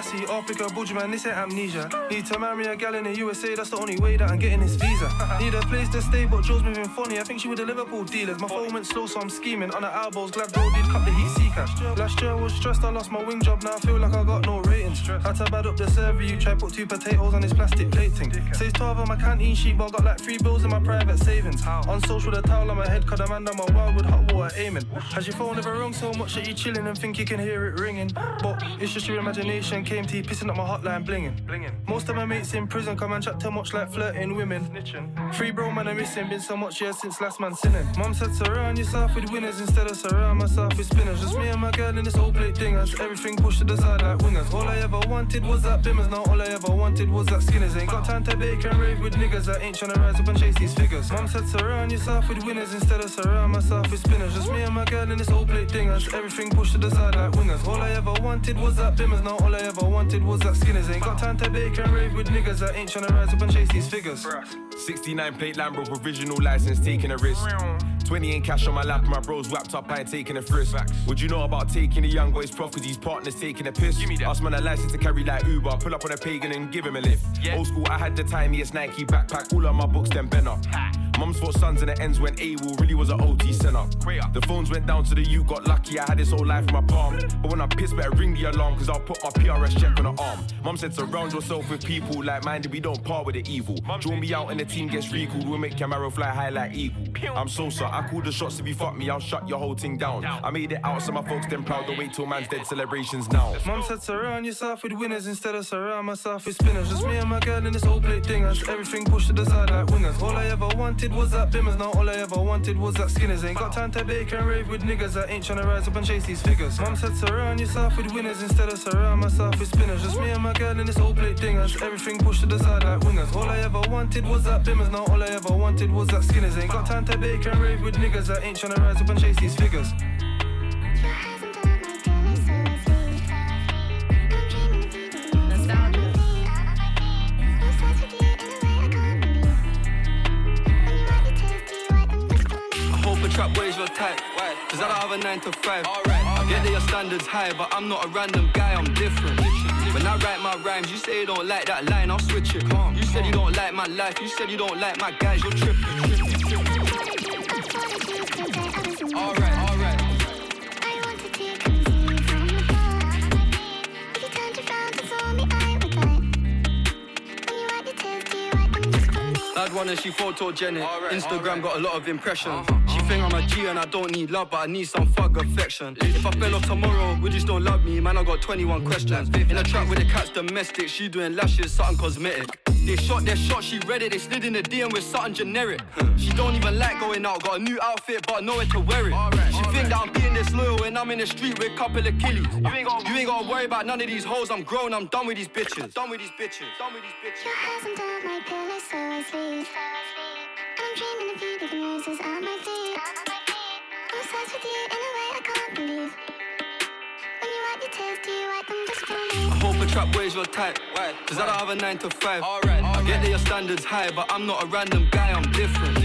Known in a passy. Africa, Buju man, this ain't amnesia. Need to marry a gal in the USA, that's the only way that I'm getting this visa. Need a place to stay, but Joe's moving funny. I think she with the Liverpool dealers. My phone went slow, so I'm scheming. On the elbows, glad bro did cut the heat seeker. Last year I was stressed, I lost my wing job, now I feel like I got no ratings. Had to bad up the server, you try put two potatoes on this plastic plating. Says 12 on my canteen sheet, but I got like three bills in my private savings. On social, the towel on my head, cause the man done my wildwood hot water aiming. Has your phone ever rung so much that you're chilling and think you can hear it ringing? But it's just your imagination, Came KMT pissing up my hotline blinging. Most of my mates in prison come and chat too much like flirting women. Free bro man, I'm missing, been so much years since last man sinning. Mom said surround yourself with winners instead of surround myself with spinners. Just me and my girl in this old plate thing. dingers. Everything pushed to the side like wingers. All I ever wanted was that bimmers, now all I ever wanted was that skinners. Ain't got time to bake and rave with niggas I ain't tryna rise up and chase these figures. Mom said surround yourself with winners instead of surround myself with spinners. Just me and my girl in this old plate thing. dingers. Everything pushed to the side like wingers. All I ever wanted was that bimmers, now all I ever wanted was that skinners. Ain't got time to bake and rave with niggas I ain't tryna rise up and chase these figures. 69 plate Lambo provisional license taking a risk. 20 in cash on my lap, my bros wrapped up, I ain't taking a frisk. Would you know about taking a young boy's prof cause his partner's taking a piss? Give me that. Ask man a license to carry like Uber, pull up on a pagan and give him a lift. Yeah. Old school, I had the tiniest Nike backpack, all of my books then bent up. Mums fought sons and the ends when AWOL really was an OT center. The phones went down to the U, got lucky, I had this whole life in my palm. But when I piss, better ring the alarm, cause I'll put my PRS check on the arm. Mum said surround yourself with people like minded, we don't part with the evil. Draw me out and the team gets recalled, we'll make Camaro fly high like eagle. I'm Sosa, I call the shots if you fuck me, I'll shut your whole thing down. I made it out, so my folks then proud to wait till man's dead celebrations now. Mum said surround yourself with winners instead of surround myself with spinners. Just me and my girl in this whole plate dingers. Everything pushed to the side like wingers. All I ever wanted was that bimmers. Now all I ever wanted was that Skinners. Ain't got time to bake and rave with niggas that ain't tryna rise up and chase these figures. Mom said surround yourself with winners instead of surround myself with spinners. Just me and my girl in this whole plate dingers. Everything pushed to the side like wingers. All I ever wanted was that bimmers. Now all I ever wanted was that Skinners. Ain't got time to bake and rave with niggas that ain't tryna rise up and chase these figures. Trap boys real tight. Cause I don't have a 9 to 5. I get that your standards high, but I'm not a random guy, I'm different. When I write my rhymes, you say you don't like that line, I'll switch it. You said you don't like my life, you said you don't like my guys, you're tripping. Alright, alright. Bad one and she photogenic. Instagram got a lot of impressions. She think I'm a G and I don't need love, but I need some fuck affection. If I fell off tomorrow, would you still love me? Man, I got 21 questions. In a trap with the cat's domestic, she doing lashes, something cosmetic. They shot their shot, she read it, they slid in the DM with something generic. She don't even like going out, got a new outfit, but nowhere to wear it. She think that I'm being disloyal when I'm in the street with a couple of killies. You ain't, got, you ain't gotta worry about none of these hoes, I'm grown, I'm done with these bitches. Done with these bitches, done with these bitches. Your hands under my pillow, so I sleep. And I'm dreaming of you, leaving roses at my feet. I'm obsessed with you in a way I can't believe. When you wipe your tears, do you wipe them just for me? I hope a trap boys real tight. Cause I don't have a 9 to 5. Alright. I get that your standards high, but I'm not a random guy, I'm different.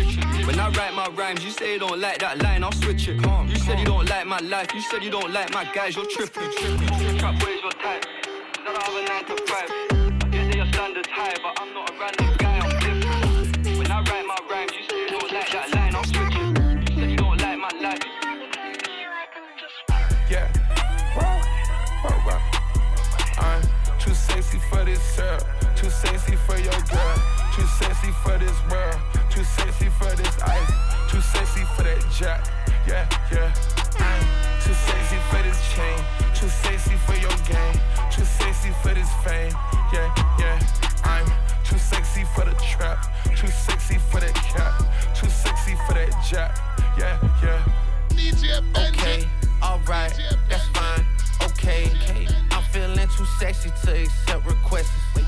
When I write my rhymes, you say you don't like that line, I'll switch it. You said you don't like my life, you said you don't like my guys, you're tripping. Trap boys real tight. Cause I don't have a 9 to 5. I get that your standards high, but I'm not a random for this syrup, too sexy for your girl, too sexy for this world, too sexy for this ice, too sexy for that jack. Yeah, yeah. I'm too sexy for this chain, too sexy for your game, too sexy for this fame. Yeah, yeah. I'm too sexy for the trap, too sexy for that cap, too sexy for that jack. Yeah, yeah. Okay, alright, that's fine. Okay, I'm feeling too sexy to accept requests.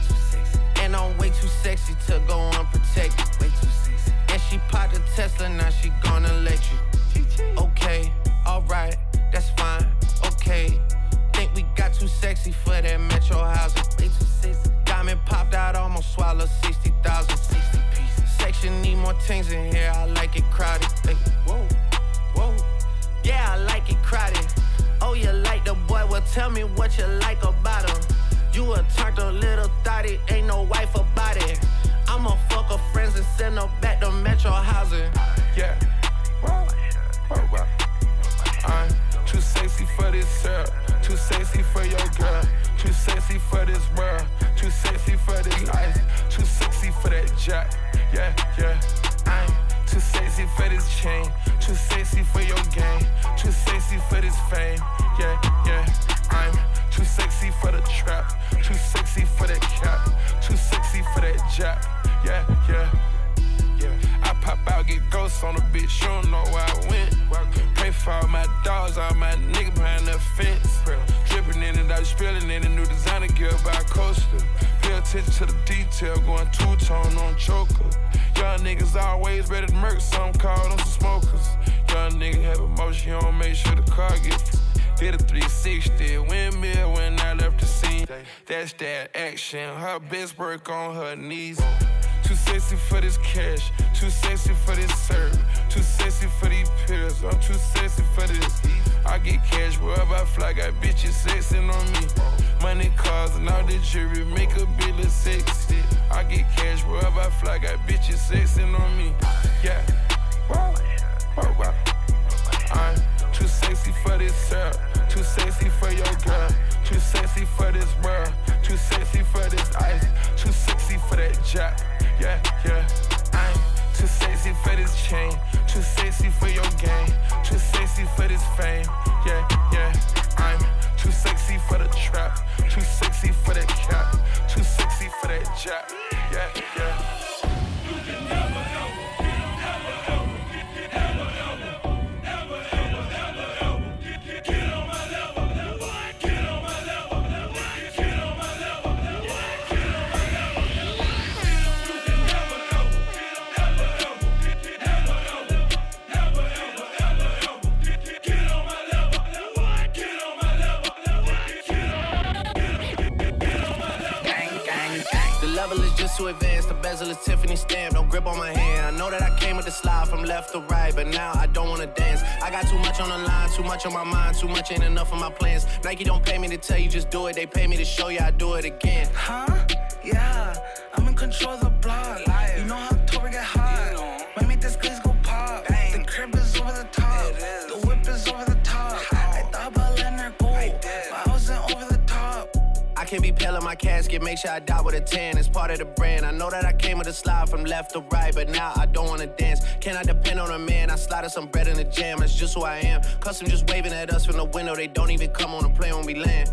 Wanna dance. I got too much on the line, too much on my mind, too much ain't enough of my plans. Nike don't pay me to tell you just do it. They pay me to show you I do it again. Huh? Yeah, I'm in control of the block. You know how October get hot. Might make this glaze go pop. The crib is over the top. Can't be pale in my casket, make sure I die with a tan. It's part of the brand. I know that I came with a slide from left to right, but now I don't wanna dance. Can I depend on a man? I slided some bread in the jam, that's just who I am. Custom just waving at us from the window, they don't even come on the plane when we land.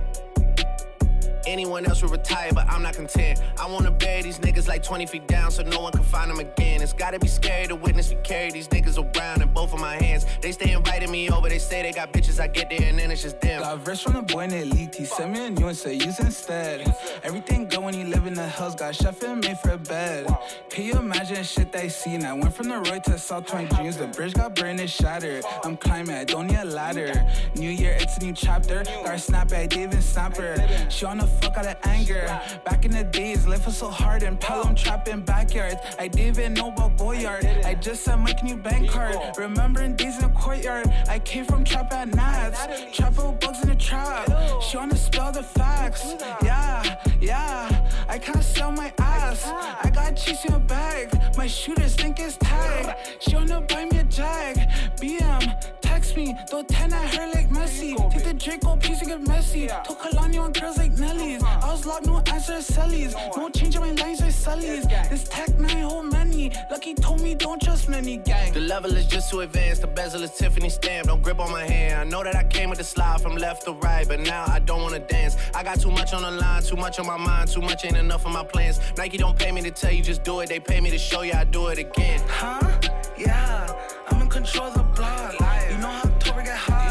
Anyone else would retire, but I'm not content. I wanna bury these niggas like 20 feet down so no one can find them again. It's gotta be scary to witness me carry these niggas around in both of my hands. They stay inviting me over, they say they got bitches, I get there and then it's just them. Got rich from the boy named Elite. He sent me a new and say use instead. Everything good when you live in the hills. Got chef and made for a bed. Can you imagine shit they seen? I went from the road to South 20 Dreams. The bridge got burned and shattered. I'm climbing, I don't need a ladder. New year, it's a new chapter. Got her snap I didn't even her. She on the fuck out of anger. Back in the days, life was so hard and Pelham trapping backyards. I didn't even know about Goyard. I just sent my new bank card. Remembering days in the courtyard. I came from trap at Nats. Trap with bugs in the trap. She wanna spell the facts. Yeah, yeah. I can't sell my ass. I got cheese in a bag. My shooters think it's tag. She wanna buy me a jag. BM, text me. Throw 10 at her like Messi. Take the Draco piece and get messy. Took Kalani on girls like I was locked, no answer, Sally's. No change in my lines with Sally's. This tech nine hold many. Lucky told me don't trust many gang. The level is just too advanced. The bezel is Tiffany stamp. Don't grip on my hand. I know that I came with the slide from left to right, but now I don't wanna dance. I got too much on the line, too much on my mind, too much ain't enough of my plans. Nike don't pay me to tell you just do it. They pay me to show you I do it again. Huh? Yeah, I'm in control of the block. You know how get hot.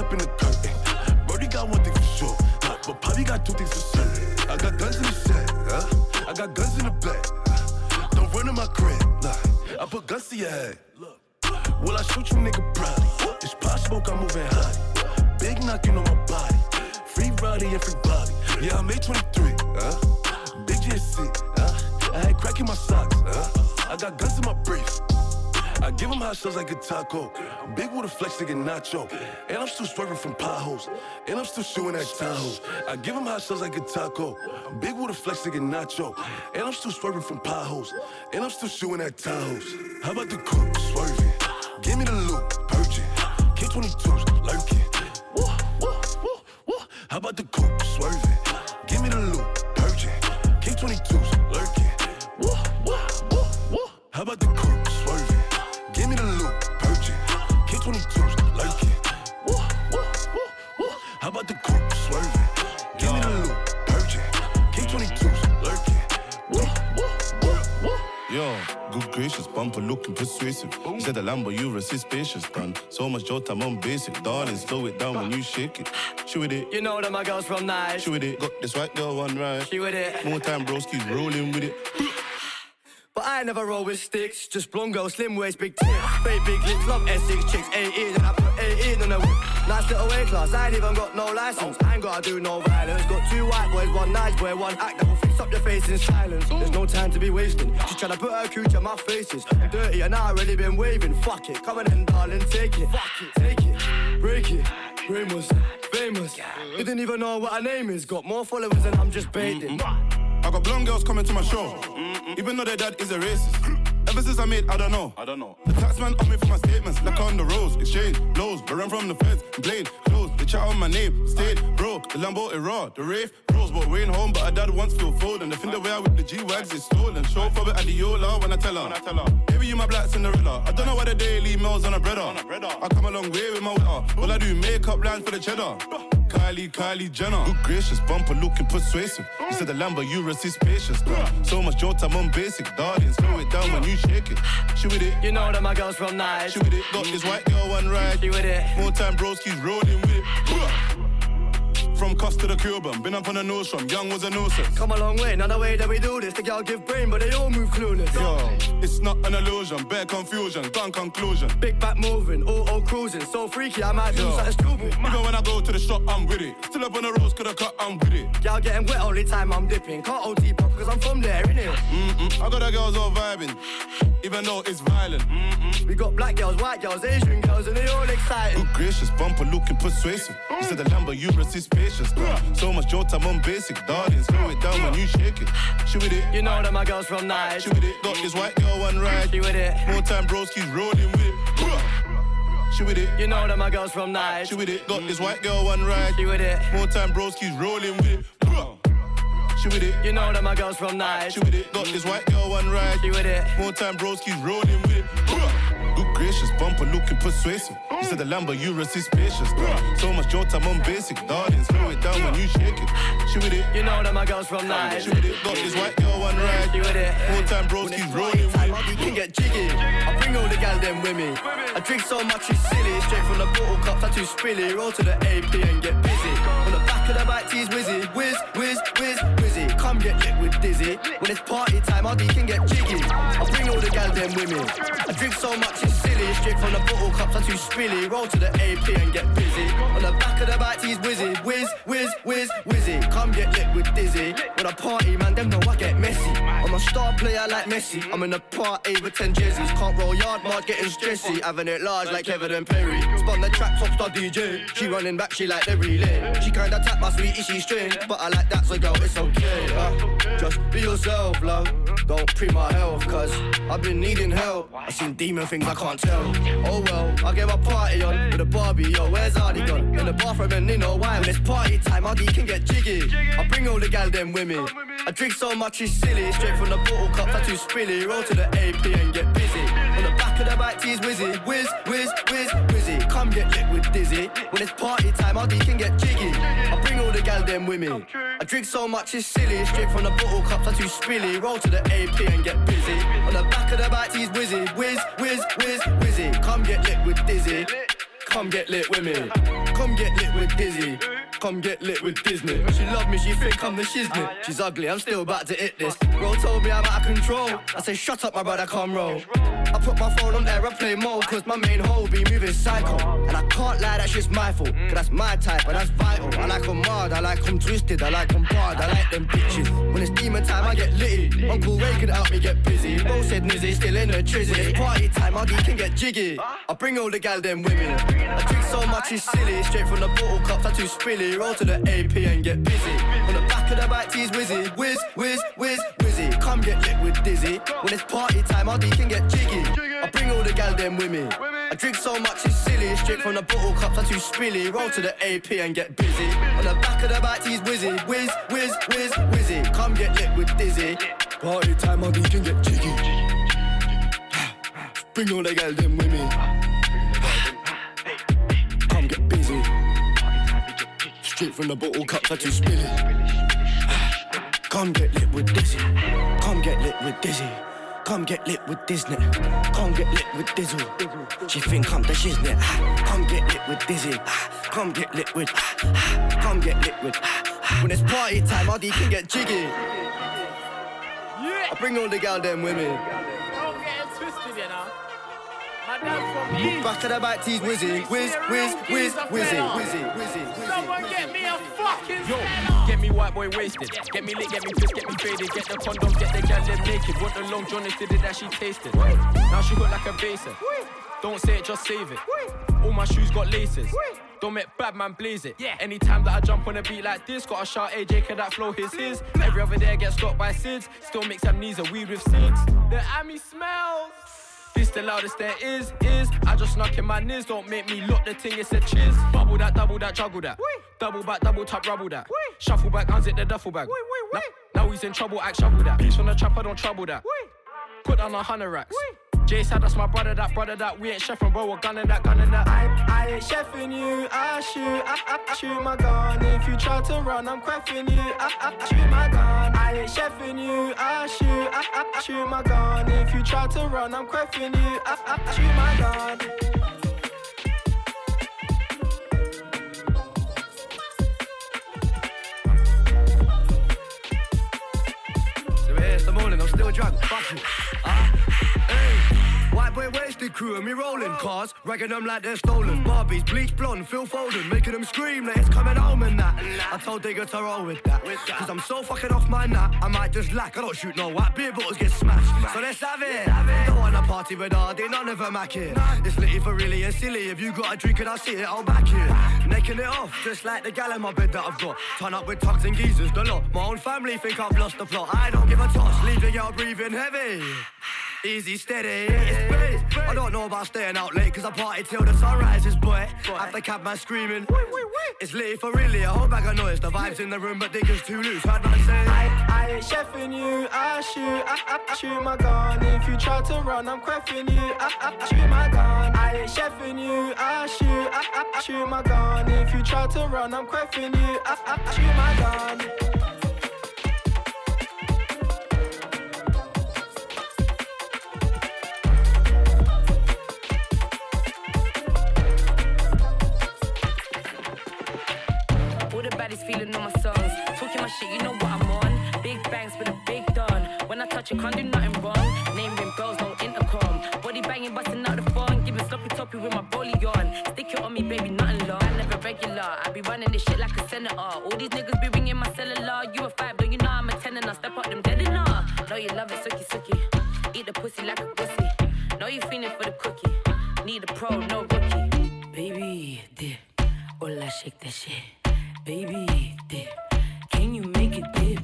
Up in the curtain. Brody got one thing for sure. uh, But Poppy got two things for certain. I got guns in the shed, huh? I got guns in the back. Don't run in my crib, nah. I put guns to your head. Will I shoot you, nigga, probably? It's pot smoke, I'm moving hot. Big knocking on my body. Free Roddy and free Bobby. Yeah, I'm 823, huh? Big GSC, huh? I had crack in my socks, huh? I got guns in my briefs. I give him hot shots like a taco. Big with a flex nigga nacho. And I'm still swerving from potholes. And I'm still shooting at Tahoes. I give him hot shots like a taco. Big with a flex nigga nacho. And I'm still swerving from potholes. And I'm still shooting at Tahoes. How about the coupe swerving? Give me the loot, purging. K22s lurking. Woo, woo, woo, woo. How about the coupe swerving? Give me the loot, purging. K22s lurking. Woo, woo, woo, woo. How about the coupe K22s lurking. Woo, woo, woo, woo. How about the coupe swerving? Give me the loot, purging. K22s lurking. Woo, woo, woo, woo. Yo, good gracious, bumper looking persuasive. You said the Lambo you resist spacious, done. So much Jota, I'm on basic. Darling, slow it down when you shake it. She with it. You know that my girls from nice. She with it. Got this white girl one right. She with it. More time, broski's rolling with it. But I never roll with sticks, just blonde girl, slim waist, big tits. Fake big lips, love S6 chicks, 18, and I put 18 on the whip. Nice little weight class, I ain't even got no license. I ain't gotta do no violence. Got two white boys, one nice boy, one act that will fix up your face in silence. There's no time to be wasting. She's trying to put her cooch on my faces. Dirty and I already been waving. Fuck it, come on in, darling, take it. Fuck it, take it, break it. Famous, famous. You didn't even know what her name is. Got more followers than I'm just baiting. Mm-hmm. I got blonde girls coming to my show, even though their dad is a racist. Ever since I made, I don't know. I don't know. The taxman on me for my statements, like on the roads, exchange blows, but run from the feds, blade close. The chat on my name, stayed broke. The Lambo is raw, the rave rose, but we ain't home. But her dad wants feel fold, and the thing the way I whip the G wags is stolen. Show for it at the Yola when I tell her. When I tell her, baby you my black Cinderella. I don't know why the daily mails on a bread. I come a long way with my witter. All I do makeup lines for the cheddar. Kylie, Kylie Jenner. Good gracious, bumper looking persuasive. You said the Lambo, you resist patience. Dog. So much Jota, I'm on basic. Darling, slow it down when you shake it. She with it. You know that my girls from night. She with it. Got this white girl one ride. She with it. More time, broski's rolling with it. Huh. From Costa to Cuban, been up on the nose from young was a nuisance. Come a long way, not the way that we do this. The girl give brain, but they all move clueless. Yo, it's not an illusion, bare confusion, gone conclusion. Big back moving, auto cruising, so freaky I might do Yo. something stupid. Even when I go to the shop, I'm with it. Still up on the roads, could have cut, I'm with it. Y'all getting wet all the time I'm dipping. Can't OT pop, cause I'm from there, innit? Mm-mm. I got the girls all vibing, even though it's violent. Mm-mm. We got black girls, white girls, Asian girls, and they all excited. Good gracious, bumper looking persuasive. You said the Lambo, you resist patience. dog. So much Jota, I'm on basic. Darling, slow it down when you shake it. She with it. You know that my girls from night. She with it. Got this white girl one ride. She with it. More time, broski's rolling with it. She with it. You know that my girls from night. She with it. Got this white girl one ride. She with it. More time, broski's rolling with it. She with it. You know that my girls from night. She with it. Got this white girl one ride. She with it. More time, broski's rolling with it. Gracious, bumper looking persuasive. You said the Lambo, you patience. dog. So much Jota, I'm on basic. Darling, slow it down when you shake it. She with it. You know that my girls from night. She with it. Got this white girl one ride. She with it. More time, broski's rolling with it. We can get jiggy. I bring all the gal them with me. I drink so much it's silly. Straight from the bottle cups, I too spilly. Roll to the AP and get busy. On the back of the bike, tease whizzy. Whiz, whiz, whiz. Come get lit with dizzy. When it's party time, all can get jiggy. I bring all the gal them me. I drink so much it's silly. Straight from the bottle cups, I'm too spilly. Roll to the AP and get busy. On the back of the bike, he's whizzy. Whiz, whiz, whiz, whizzy. Come get lit with dizzy. When I party, man, them know I get messy. I'm a star player like Messi. I'm in a party with 10 jerseys. Can't roll yard mark, getting stressy. Having it large like Kevin and Perry. Spun the track, top star DJ. She running back, she like the relay. She kinda tap my sweetie, she string. But I like that, so girl, it's okay. Just be yourself, love. Don't pre my health, cause I've been needing help. I seen demon things I can't tell. Oh well, I get my party on with a Barbie, yo, where's Hardy gone? In the bathroom and you know why. When it's party time, Hardy can get jiggy. I bring all the gal them me. I drink so much it's silly. Straight from the bottle cups, I too spilly. Roll to the AP and get busy. On the back of the bike, tease whizzy. Whiz, whiz, whiz, whizzy. Come get lit with dizzy. When it's party time, Hardy can get jiggy. I the gal them with me. I drink so much it's silly. Straight from the bottle cups, I too spilly. Roll to the AP and get busy. On the back of the bike, he's whizzy. Whiz, whiz, whiz, whizzy. Come get lit with dizzy. Come get lit with me. Come get lit with Dizzy. Come get lit with Disney. She love me, she think I'm the shiznit. She's ugly, I'm still about to hit this. Bro told me I'm out of control. I say, shut up, my brother, come roll. I put my phone on aeroplane mode, cause my main hoe be moving psycho. And I can't lie, that shit's my fault. Cause that's my type, but that's vital. I like like 'em hard, I like like 'em twisted, I like like 'em hard, I like them bitches. When it's demon time, I get litty. Uncle Ray can help me get busy. Bro said Nizzy still in the trizzy. It's party time, I'll can get jiggy. I bring all the gal them me. I drink so much it's silly. Straight from the bottle cups, I too spilly. Roll to the AP and get busy. On the back of the bike, tease whizzy. Whiz, whiz, whiz, whizzy. Come get lit with dizzy. When it's party time, I'll can get jiggy. I bring all the gal them with me. I drink so much it's silly. Straight from the bottle cups, I too spilly. Roll to the AP and get busy. On the back of the bike, tease whizzy. Whiz, whiz, whiz, whizzy. Come get lit with dizzy. Party time, I'll can get jiggy. Bring all the gal them with me. Straight from the bottle cups, I too spill it. Ah, come get lit with dizzy. Come get lit with dizzy. Come get lit with Disney. Come get lit with Dizzle. She think I'm the shiznit. Ah, come get lit with Dizzy. Ah, come get lit with. Come get lit with. When it's party time, Addy can get jiggy. I bring all the gal them women. Back to the back tees, whizzy, whiz, whiz, whiz, whizzy, whizzy, whizzy. Someone get me a fucking Yo, get me white boy wasted. Get me lit, get me twist, get me faded. Get the condom, get the gal them naked. Want the long john did it that she tasted. Now she hooked like a basin. Don't say it, just save it. All my shoes got laces. Don't make bad man blaze it. Yeah. Anytime that I jump on a beat like this, gotta shout AJ, can that flow his his. Every other day I get stopped by SIDS. Still mix amnesia, weed with SIDS. The Ami smells. This the loudest there is, is. I just knock in my knees, don't make me look the thing, it's a chiz. Bubble that, double that, juggle that. Double back, double tap, rubble that. Shuffle back, unzip the duffel bag. Now, now he's in trouble, act shovel that. Beats from the trap, I don't trouble that. Put down a hundred racks. Jay said that's my brother, that brother, that we ain't chefing, bro. We're gunning that, gunning that. I, I ain't chefing you. I shoot, I, I, shoot my gun. If you try to run, I'm creffing you. I, I, shoot my gun. I ain't chefing you. I shoot, I, I, shoot my gun. If you try to run, I'm creffing you. I, I, shoot my gun. So it's the morning, I'm still drunk. Fuck you. Crew and me rolling cars, ragging them like they're stolen. Barbies, bleach blonde, Phil Foden, making them scream like it's coming home and that. I told Digger to roll with that. Cause I'm so fucking off my nut, I might just lack. I don't shoot no white beer bottles get smashed. So let's have it. Don't wanna party with Hardy, none of them it. It's litty for really and silly. If you got a drink and I see it, I'll back it. Necking it off, just like the gal in my bed that I've got. Turn up with tucks and geezers, the lot. My own family think I've lost the plot. I don't give a toss, the girl breathing heavy. Easy, steady, it's. I don't know about staying out late, cause I party till the sun rises, boy. After cab man screaming, Wait wait, wait. it's late for really, a whole bag of noise. The vibes in the room, but diggers too loose. Heard man say, I, I ain't chefing you. I shoot, I, I, shoot my gun. If you try to run, I'm creffing you. I, I, shoot my gun. I ain't chefing you. I shoot, I, I, shoot my gun. If you try to run, I'm creffing you. I, I, I shoot my gun. Baddies feeling on my songs. Talking my shit, you know what I'm on. Big bangs with a big done. When I touch you, can't do nothing wrong. Name ring bells, no intercom. Body banging, busting out the phone. Giving sloppy toppy with my rollie on. Stick it on me, baby, nothing long. I never regular. I be running this shit like a senator. All these niggas be ringing my cellular. You a five, don't you know I'm a ten and I step up them dead enough. Know you love it, sucky sucky. Eat the pussy like a pussy. Know you feeling for the cookie. Need a pro, no rookie. Baby, dip. Hola, shake that shit. Baby, dip. Can you make it dip?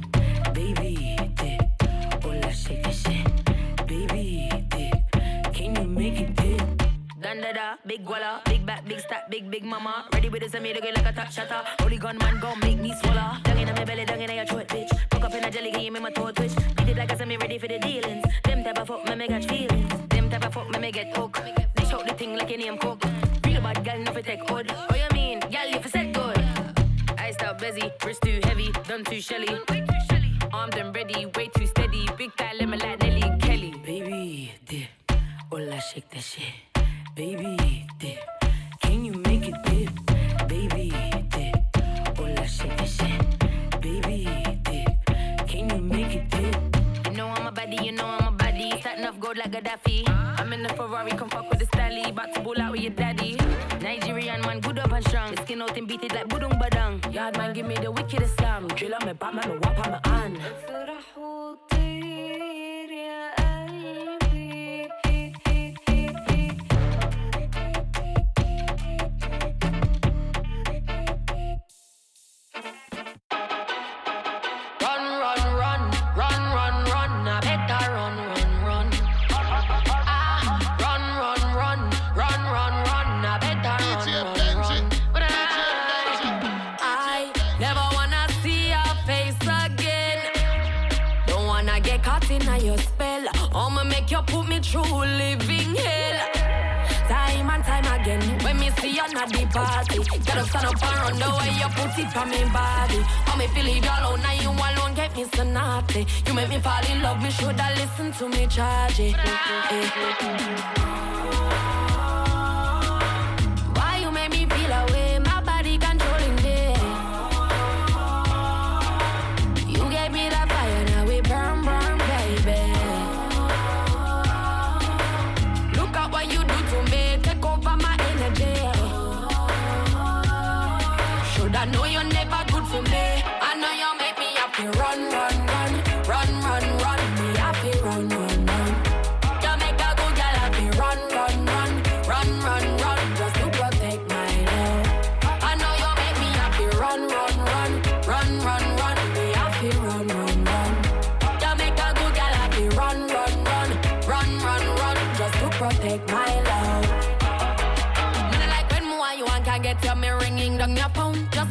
Baby, dip. Hola, shake that shit. Baby, dip. Can you make it dip? Gandada, big guala, big back, big stack, big big mama. Ready with this me to get like a top shutter. Holy gun man gon' make me swallow. Dung in my belly, dung in your throat, bitch. Broke up in a jelly, game in my toe twitch. Beat it like I said me ready for the dealings. Them type of fuck me me catch feelings. Them type of fuck me me get hooked. Dish out the thing like your name cook. Real bad girl, fi take hood. Iced wrist too heavy, done too shelly. Armed and ready, way too steady. Big lemon like Nelly and Kelly. Baby, dip. Hola, shake that shit. Baby, dip. Can you make it dip? Baby, dip. Hola, shake that shit. Baby, dip. Can you make it dip? You know I'm a baddie, you know I'm a baddie. Starting off gold like Gaddafi. I'm in the Ferrari, come fuck with the Stanley. About to pull out with your daddy. Nigerian man, good up and strong. The skin out and beat it like budung badang. Yard man, give me the wickedest slam. Drill on me, Batman, me wap on my hand. Party. Up, stand up and run the way you put it on me body. Oh, me feel it all out, now you alone get me so naughty. You make me fall in love, me shoulda listen to me charge it.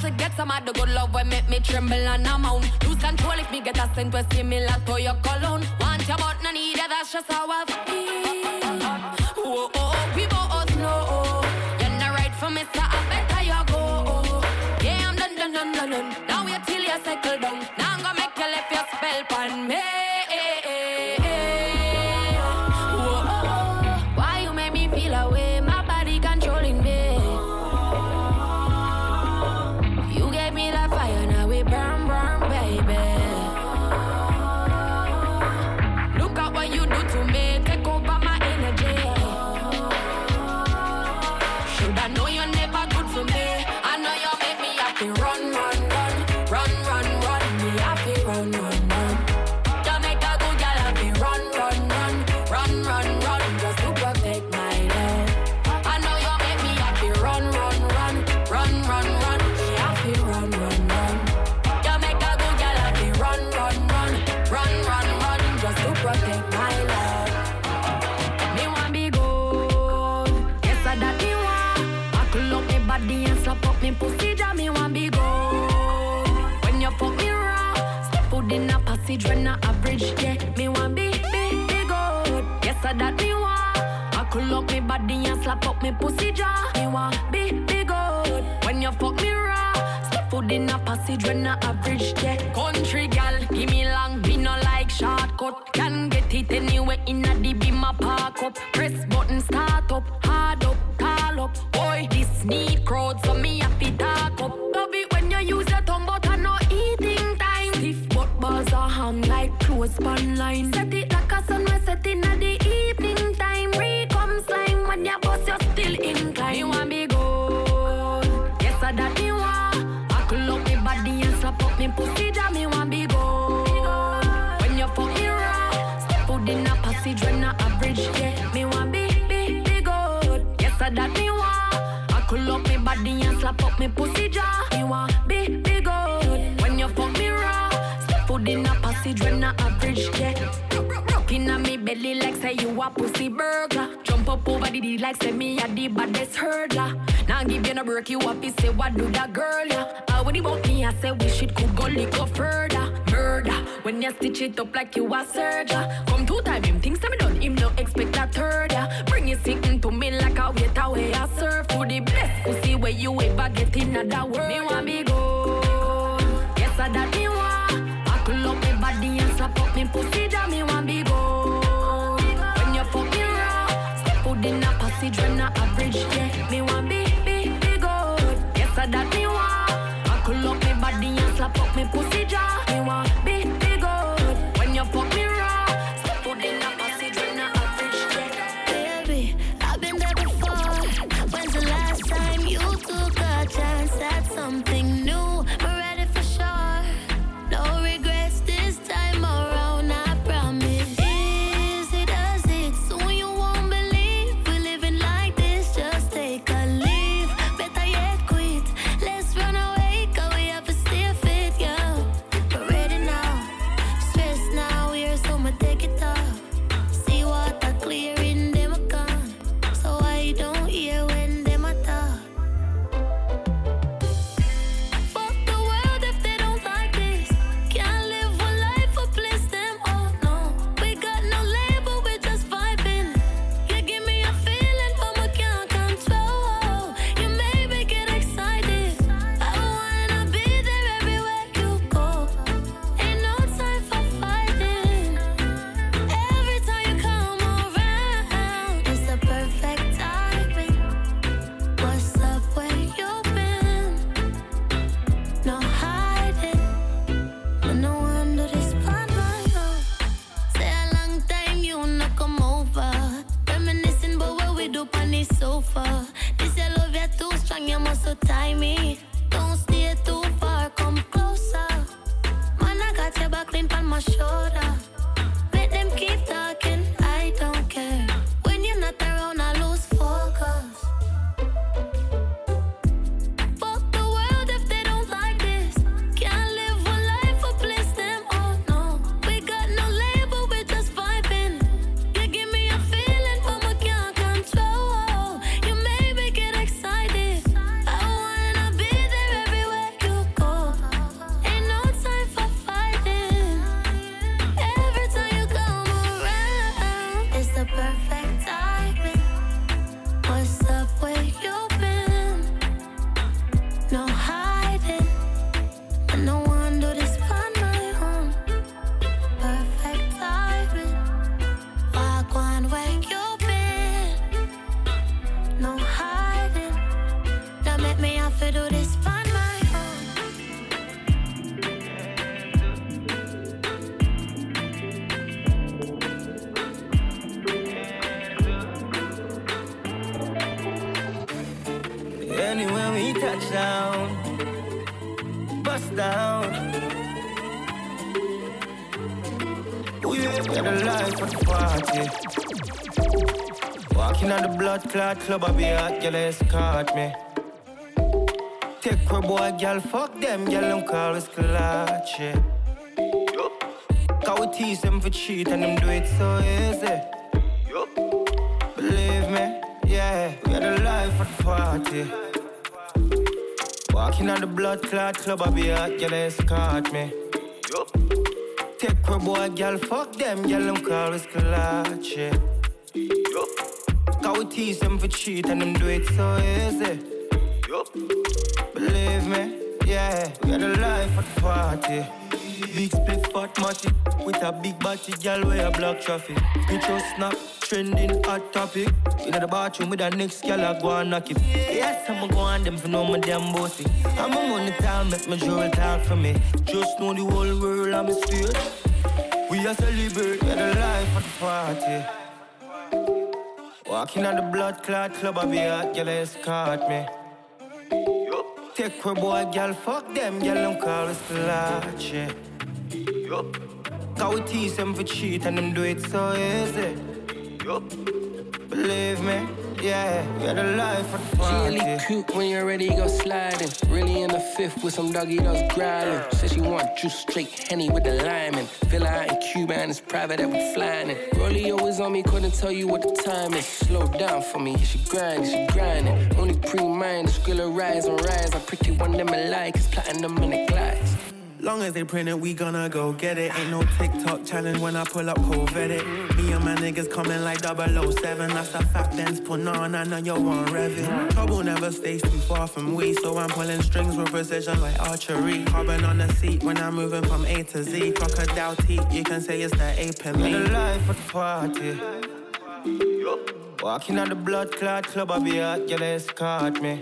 To get some of the good love when make me tremble and I'm on Lose control if me get a scent where similar to your cologne. Want your but no need it, that's just how I feel. Oh, oh, oh, we both know. You're not right for me, so I better you go. Yeah, I'm done, done, done, done, done. Now wait till you settle down Now passage when I average. Yeah, me want be be be good. Yes, I that me want. Buckle up me body and slap up me pussy jaw. Me want be be good. When you fuck me raw, step foot in a passage when I average. Yeah, country gal, give me long, me no like shortcut. Can get it anywhere in a beam a park up. Press button start up, hard up, tall up. Boy, this need crowd, so me me pussy jaw. Me want be, big good. When you fuck me raw, step out in a passage when I average, yeah. Rock inna me belly like say you a pussy burglar. Jump up over the D like say me a the baddest hurdler. Now give you no break, you up, say what do that girl, yeah. Uh, when he about me, I say we shit could go little further. Murder, when you stitch it up like you a surgeon. Come two time, him thinks me done, him no expect a third, yeah. Bring it sitting to me like a Where you ever get in that world. Me want me go, yes I that me want. Buckle up me body and slap up me pussy, jam me want be go. When you fuck me raw, step out in a passage when I average, yeah. Me want be, be, be good. Yes, I that me want. Buckle up me body and slap up me pussy down, bust down. We got a life of the party. Walking on the blood clot club, I be hot, girl, escort me. Take her boy, girl, fuck them, girl, them call us clutch, yeah. Cause we tease them for cheat and them do it so easy. Believe me, yeah, we got a life of the party. Walking on the blood clot club, I be hot, girl, escort me. Take her boy, girl, fuck them, girl, them call us clutch, yeah. Cause we tease them for cheat and them do it so easy. Believe me, yeah, we got a life of the party. Big split fat matty with a big body girl where a block traffic. Picture snap, trending hot topic. In the bathroom with a next girl I go and knock it. Yes, I'ma go on them for no my damn bossy. I'm a money time, make my jewel talk for me. Just know the whole world I'm a straight. We are celebrate, the life of the party. Walking on the blood clot club, I be hot, girl, escort me. Take her boy, girl, fuck them, girl, them call us clutch, yeah. Cause we tease them for cheat and them do it so easy. Believe me, yeah, we are the life of the She really cute when you're ready, go sliding. Really in the fifth with some doggy dogs growling. Said she want juice straight henny with the lime in. Villa out in Cuba and it's private that we flying in. Rolly always on me, couldn't tell you what the time is. Slow down for me, she grinding, she grinding. Only pre-mind, skrilla rise and rise. I pretty one them I like, it's platinum in the glass. Long as they print it, we gonna go get it. Ain't no TikTok challenge when I pull up Corvette. Me and my niggas coming like 007. That's the fact, then put on, I know you want rev it. Trouble never stays too far from we, so I'm pulling strings with precision like archery. Carbon on the seat when I'm moving from A to Z. Crocodile teeth, you can say it's the ape in me. the life of the party. Walking on the blood clot club, I be hot, girl, escort me.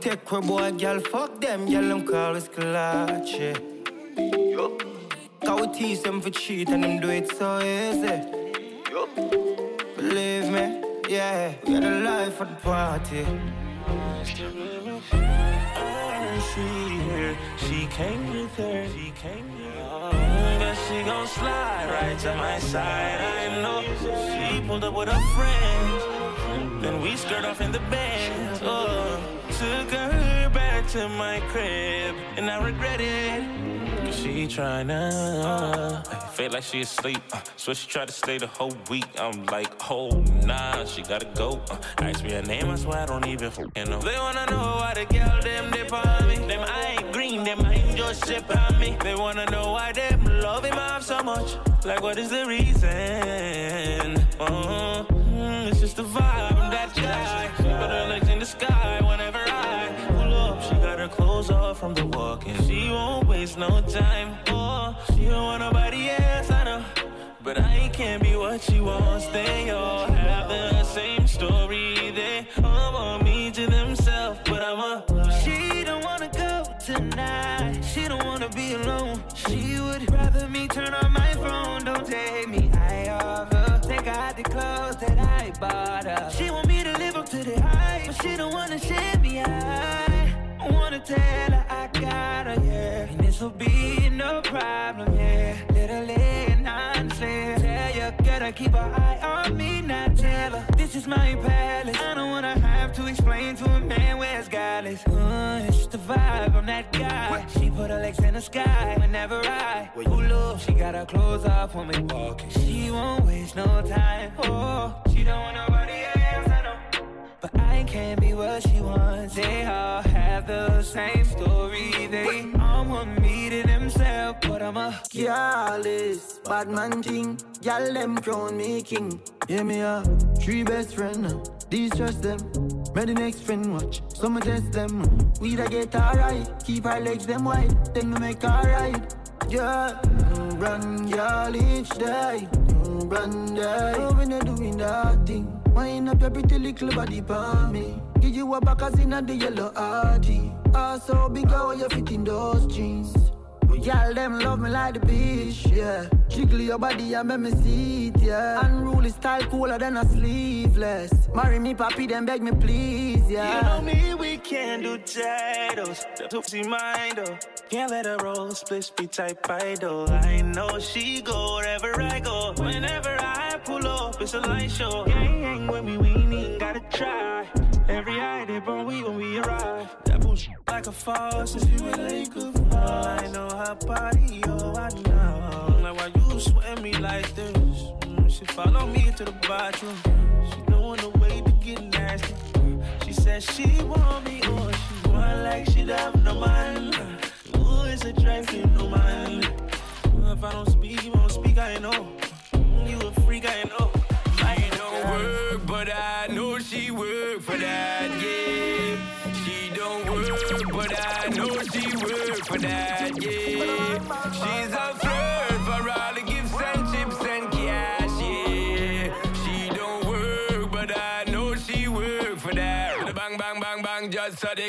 Take her boy, girl, fuck them, girl, them call us clutch, yeah. Cause we tease them for cheat and them do it so easy. Believe me, yeah, we are a life the party. She came with her, she came with her. But she gon' slide right to my side. I know she pulled up with her friends. Then we skirt off in the bed. Oh, took her back to my crib, and I regret it. Cause she tryna uh, feel like she asleep. Uh, so she tried to stay the whole week. I'm like, oh nah, she gotta go. Uh, ask me her name, I swear I don't even fucking know. They wanna know why the girl them dip on me. Them I ain't green, them I ain't just ship on me. They wanna know why them love him off so much. Like what is the reason? Oh, mm, it's just the vibe. She put her legs in the sky whenever I pull up. She got her clothes off from the walking. She won't waste no time. Oh, she don't want nobody else, I know. But I can't be what she wants. They all have the same story. They all want me to themselves, but I'm a. She don't wanna go tonight. She don't wanna be alone. She would rather me turn on my phone. Don't take me eye off her. Take out the clothes that I bought her. She want she don't wanna share me. I wanna tell her I got her, yeah. And this'll be no problem, yeah. Literally and honestly, tell you, girl to keep an eye on me, not tell her. This is my palace. I don't wanna have to explain to a man where it's godless. Uh, it's the vibe, I'm that guy. She put her legs in the sky whenever I pull up. She got her clothes off when we walking. She won't waste no time. Oh, she don't want nobody else. But I can't be what she wants. They all have the same story. They all want me to themselves, but I'm a careless bad man thing. Y'all them crown me king. Hear me up, three best friend now. Uh, These trust them. May the next friend watch. Some test them. Uh, we da get alright. Keep our legs them wide. Then we make alright. Yeah, run, y'all each day. Run, day. Oh, when you're doing that thing. Wind up your pretty little body for me. Give you a back as in the yellow RG. Also ah, big how you fit in those jeans. But y'all them love me like the beach, yeah. Jiggle your body and make me see it, yeah. Unruly style cooler than a sleeveless. Marry me, papi, then beg me please, yeah. You know me, we can do titles. The tootsie mind, though. Can't let her roll, split speed type idol. I know she go wherever I go. Whenever I pull up, it's a light show. Gang, gang me, we ain't gotta try. Every idea, but we gon' be arrive. That push like a faucet, if you a lake of I know her body, oh, I know. Like, why you sweating me like this? Mm, she follow me to the bathroom. She knowin' the way to get nasty. She said she want me, oh,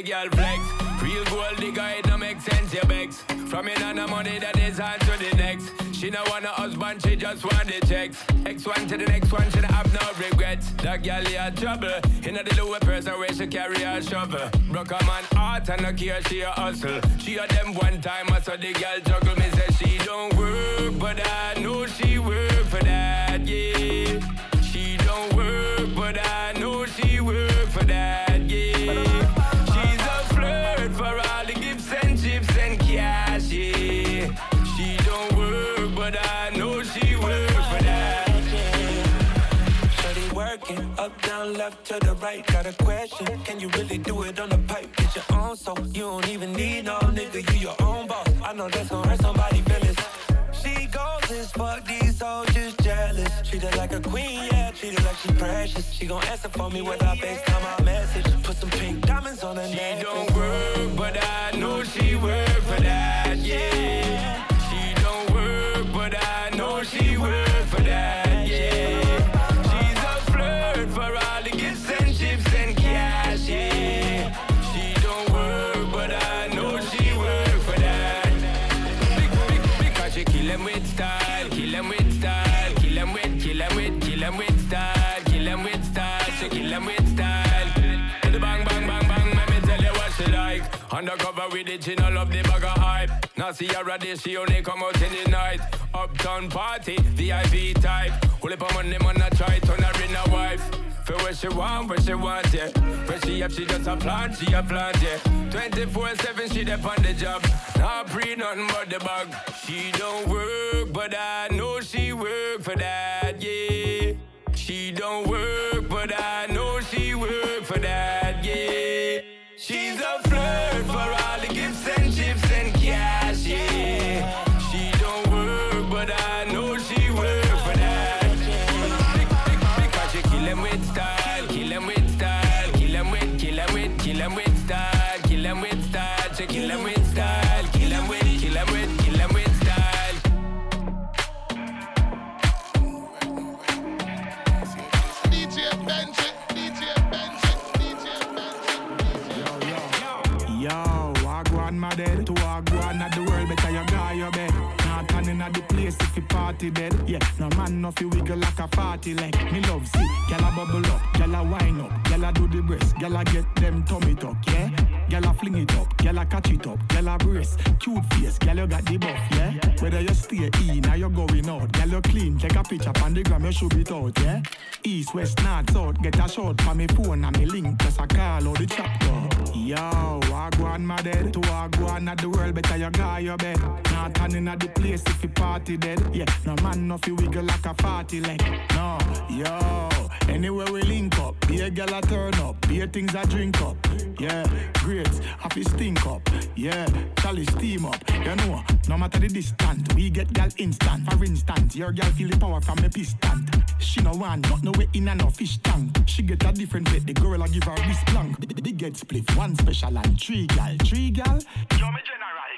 girl flex. Real gold digger, it don't make sense, your begs. From in on the money that is on to the next. She no want a husband, she just want the checks. X one to the next one, she don't have no regrets. That girl had trouble. In a the lower person where she carry a shovel. Broke a man heart and no care, she a hustle. She a them one time, I saw the girl juggle. Me say she don't work, but I know she work for that, yeah. She don't work, but I know she work for that, left to the right. Got a question? Can you really do it on the pipe? Get your own so you don't even need no nigga. You your own boss. I know that's gonna hurt somebody feelings. She goes as fuck these just jealous. Treat her like a queen, yeah. Treat her like she precious. She gon' answer for me when I FaceTime my message. Put some pink diamonds on her neck. She don't work, but I know she work for that, yeah. She don't work, but I know she work for that, yeah. Undercover with the she no love the bag of hype. Now see her ready, she only come out in the night. Uptown party, VIP type. Pull up on money, man, I try, turn her in a wife. For what she want, what she want, yeah. Where she have, she just a plan, she a plan, yeah. 24-7, she there on the job. Not pre nothing but the bag. She don't work, but I know she work for that, yeah. She don't work, but I know she work for that, yeah. She's a flirt for all the gifts and chips and cash, yeah. She don't work, but I man no fi wiggle like a party leg. Me love see, gyal a bubble up, gyal a wine up, gyal a do the breast, gyal a get them tummy tuck, yeah. Gyal a fling it up, gyal a catch it up, gyal a brace, cute face, gyal you got the buff, yeah. Whether you stay in or you going out, gyal you clean, take a picture on the gram, you should it out, yeah. East, west, north, south, get a shot for me phone and me link, just a call or the chapter. Yo, I go on my dead, to I go on at the world, better you go your bed. Not turning at the place if you party dead, yeah. No man no fi wiggle like a party leg, no. Yo, anywhere we link up, be a gal a turn up, be a things I drink up, yeah. Great, happy stink up, yeah. Charlie steam up, you know. No matter the distance, we get gal instant. For instance, your gal feel the power from a piston. She no want not no way in and no fish tank. She get a different bit, the girl I give her this plank. The, the get split, one special and three gal, three gal. Yo, me general.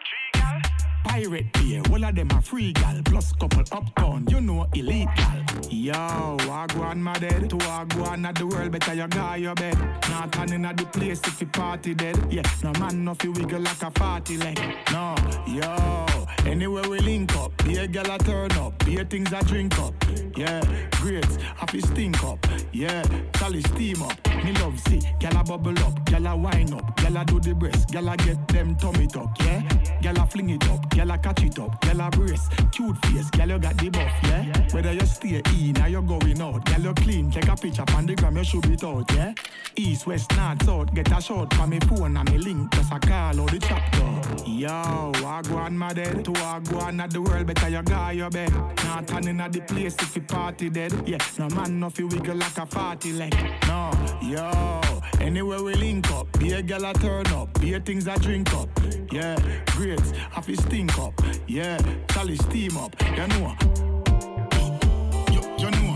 Pirate beer, all of them are free gal. Plus couple uptown, you know elite. Yo, I go on my dead. To on at the world, better you go your bed. Not turning at the place if you party dead. Yeah, no man no fi wiggle like a party leg. No, yo, anywhere we link up, be a gal a turn up, be a things I drink up. Yeah, great, happy stink up. Yeah, Charlie steam up. Me love see, gal bubble up, gal wine up, gal do the breast, gal get them tummy tuck. Yeah, gal fling it up, gal catch it up, gal a brace, cute face, gal you got the buff. Yeah, whether you stay in or you going out, gal you clean, take a picture on the gram, you should be out. Yeah, east, west, north, south, get a shot from me phone and me link, just a call or the chapter. Yo, I go on my dead, to I go on at the world, better you go your bed. Not turning at the place if you party dead. Yeah, no man no fi wiggle like a party leg. No, yo, anywhere we link up, be a gal a turn up, be a things I drink up. Yeah, great, happy stink up. Yeah, Charlie steam up. You know, you, you know.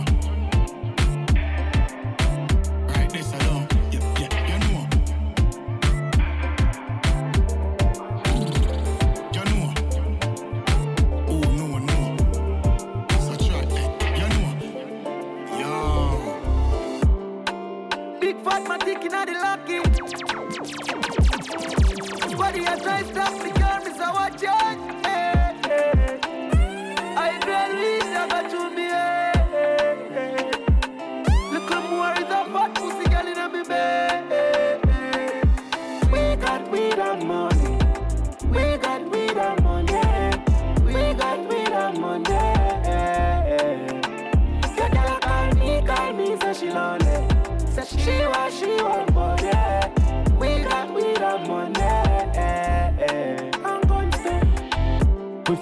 Body a try stop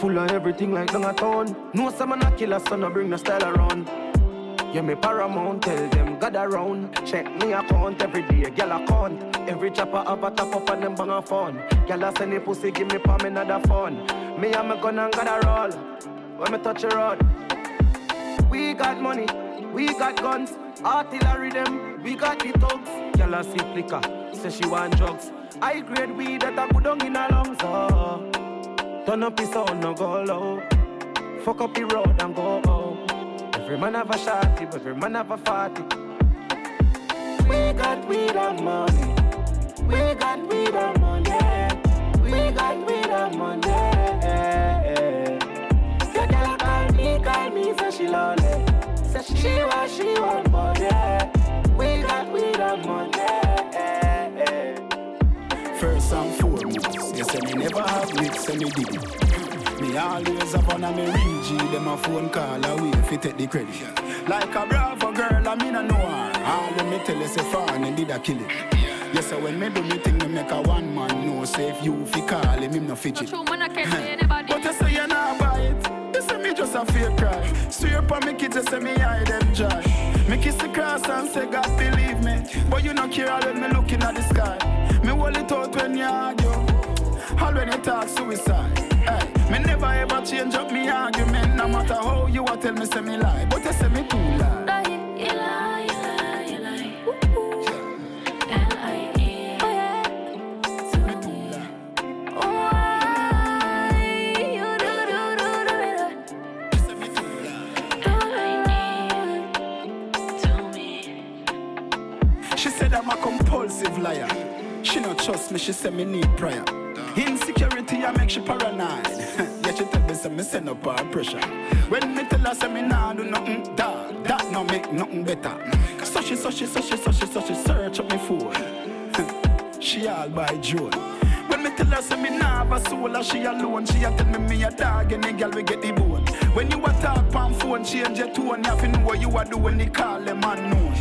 full of everything like down a town. No some man a killer, so bring no style around. Yeah, me paramount, tell them God around. Check me account every day, girl account. Every chopper have a top up and them bang a phone. Girl a send the pussy, give me palm another phone. Me and my gun and God a roll. When me touch a road, we got money, we got guns, artillery them, we got the thugs. Girl a sip liquor, say she want drugs. I grade weed that a good on in her lungs. Oh. Turn up his sound, no go low. Fuck up the road and go home. Every man have a shotty, every man have a fatty. We got weed and money. We got weed and money. We got weed and money. Your girl call me, call me, say she lonely. Say she want, she want money. We got weed and money. First and never have it, say me it. Me always have one of me ring G, them a phone call away if you take the credit. Like a bravo girl, I mean I know her. All when me tell you say fun and did I kill it. Yes, so when me do me thing, me make a one man know. Say if you fi call him, him no fidget. True, man, I can't see anybody. But you say you not buy it. You say me just a fake cry. Swear upon me kids, you say me hide them joy. Me kiss the cross and say God believe me. But you no care when me looking at the sky. Me hold it out when you argue. All when you talk suicide. Hey, me never ever change up me argument. No matter how you a tell me say me lie, but you say me too lie. Lie, you lie, She said I'm a compulsive liar. She not trust me, she said me need prayer. Insecurity, I make she paranoid. yeah, she tell me say me send up her pressure. When me tell her say me nah do nothing, dog, that no make nothing better. So she, so she, so she, so she, so she search up me phone. she all by Joe. When me tell her say me nah have a soul, and she alone, she a tell me me a dog, and the girl we get the bone. When you a talk on phone, change your tone, you have to know what you a do when they call them unknown.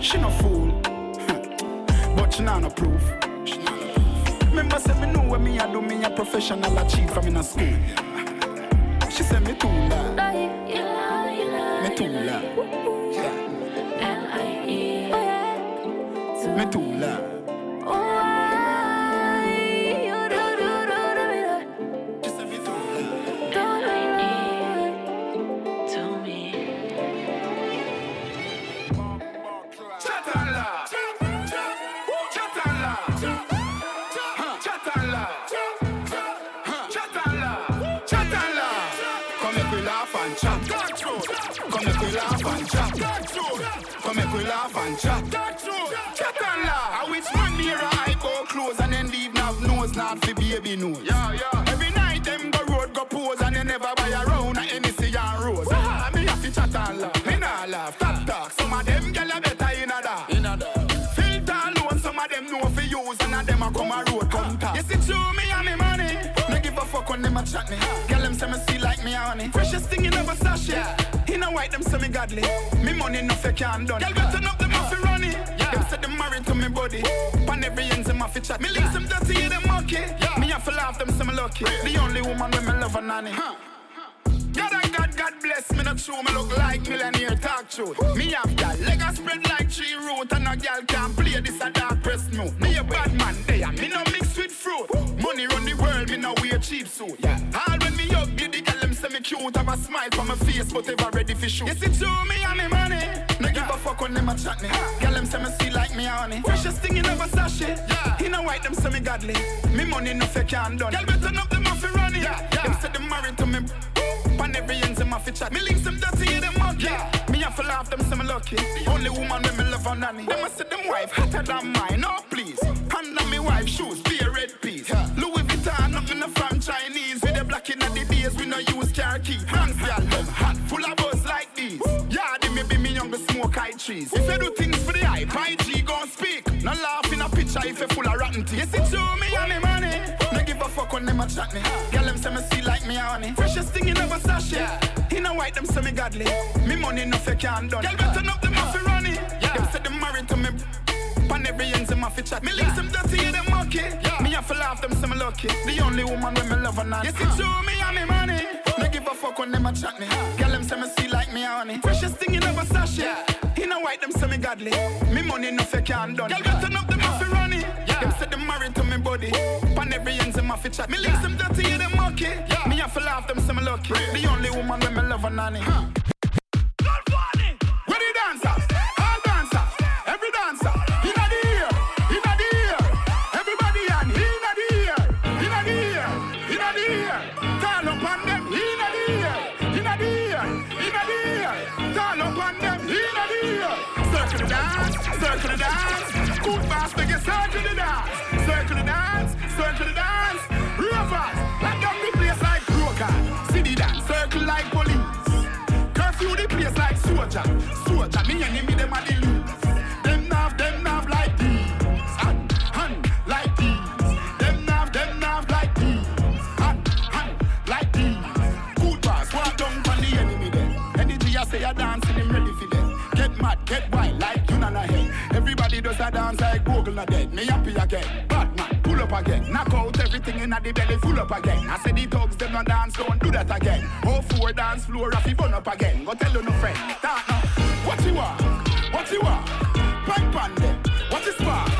She no fool, but she nah no proof. Remember say me know me a do, me a professional achieve from in a school. She said me too loud, me too loud, me too loud. Say me money no fake can done. Gyal better up them off fi run it. Them say them married to me body. Pan every ends them off fi chat. Me links them dirty, them monkey. Me have to laugh them say me lucky. The only woman when me love a nanny. God and God, God bless me, not true. Me look like millionaire talk truth. Me have that leg a spread like tree root, and a girl can smile for my face, but ever ready for shoot. You see through me and me money. No give a fuck when them a chat me. Girl them say me see like me honey. Freshest thing in never sachet. Yeah. In a white them say me godly. Me money no fake and done. Girl better up them off fi run it. Yeah. Them say them married to me. Pan every ends them off chat. Me links them dirty, them monkey. Yeah. Me have to laugh them say me lucky. Only woman when me love a nanny. Them a say them wife hotter than mine. No please. Hand on me wife shoes, be a red piece. Louis Vuitton, nothing no from Chinese. With the black in the days, we no use car key. Hands trees. If you do things for the hype, IG gon' speak. No laugh in a picture if you full of rotten teeth. You see through me and me money. No give a fuck when them a chat me. Girl, them say me see like me honey. Freshest thing in never sachet. In a white, them say me godly. Me money no fake and done. Girl, better up them off fi run it. Them say them married to me. Pan every ends off fi chat. Me links them dirty, them monkey. Me have to laugh, them say me lucky. The only woman when me love a night. You see through me and me money. No give a fuck when them a chat me. Girl, them say me see like me honey. Freshest godly. Me money no fake and done. Girl, better up them off fi run it. Them say them married to me body. Pan every ends them off fi chat. Me links them dirty, them monkey. Me have to laugh, them say me lucky. The only woman when me love a nanny. Where the dancers? Does a dance like Google not dead. Me happy again. Batman, pull up again. Knock out everything in the belly, full up again. I say the thugs them no dance, don't do that again. Oh four dance floor, Rafi burn up again. Go tell you no friend. Start now. What you want? What you want? Pipe on them. What is sparks?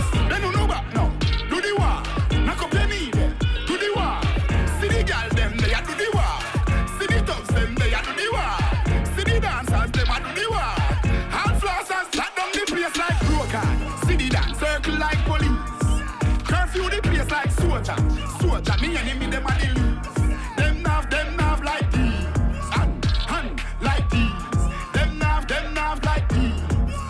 Soldier, me enemy them a the loose. Them nav, them nav like these. Hand, hand, like these. Them nav, them nav like these.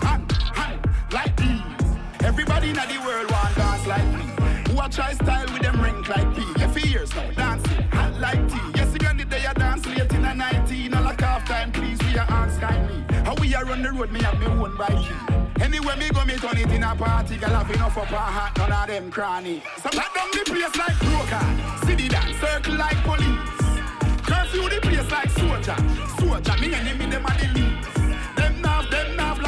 Hand, hand, like these. Everybody in the world want dance like me. Who a try style with them rink like me. If years now, dancing, hot like tea. Yes, again the day I dance late in a 19. All like half time, please, we are ask kindly. How we are on the road, me have me own bike. Anywhere me go, me turn it in a party. Girl have enough up a hat, none of them cranny. So lock down the place like broker. City dance, circle like police. Curfew the place like soldier. Soldier, me enemy, them are the leads. Them nav, them nav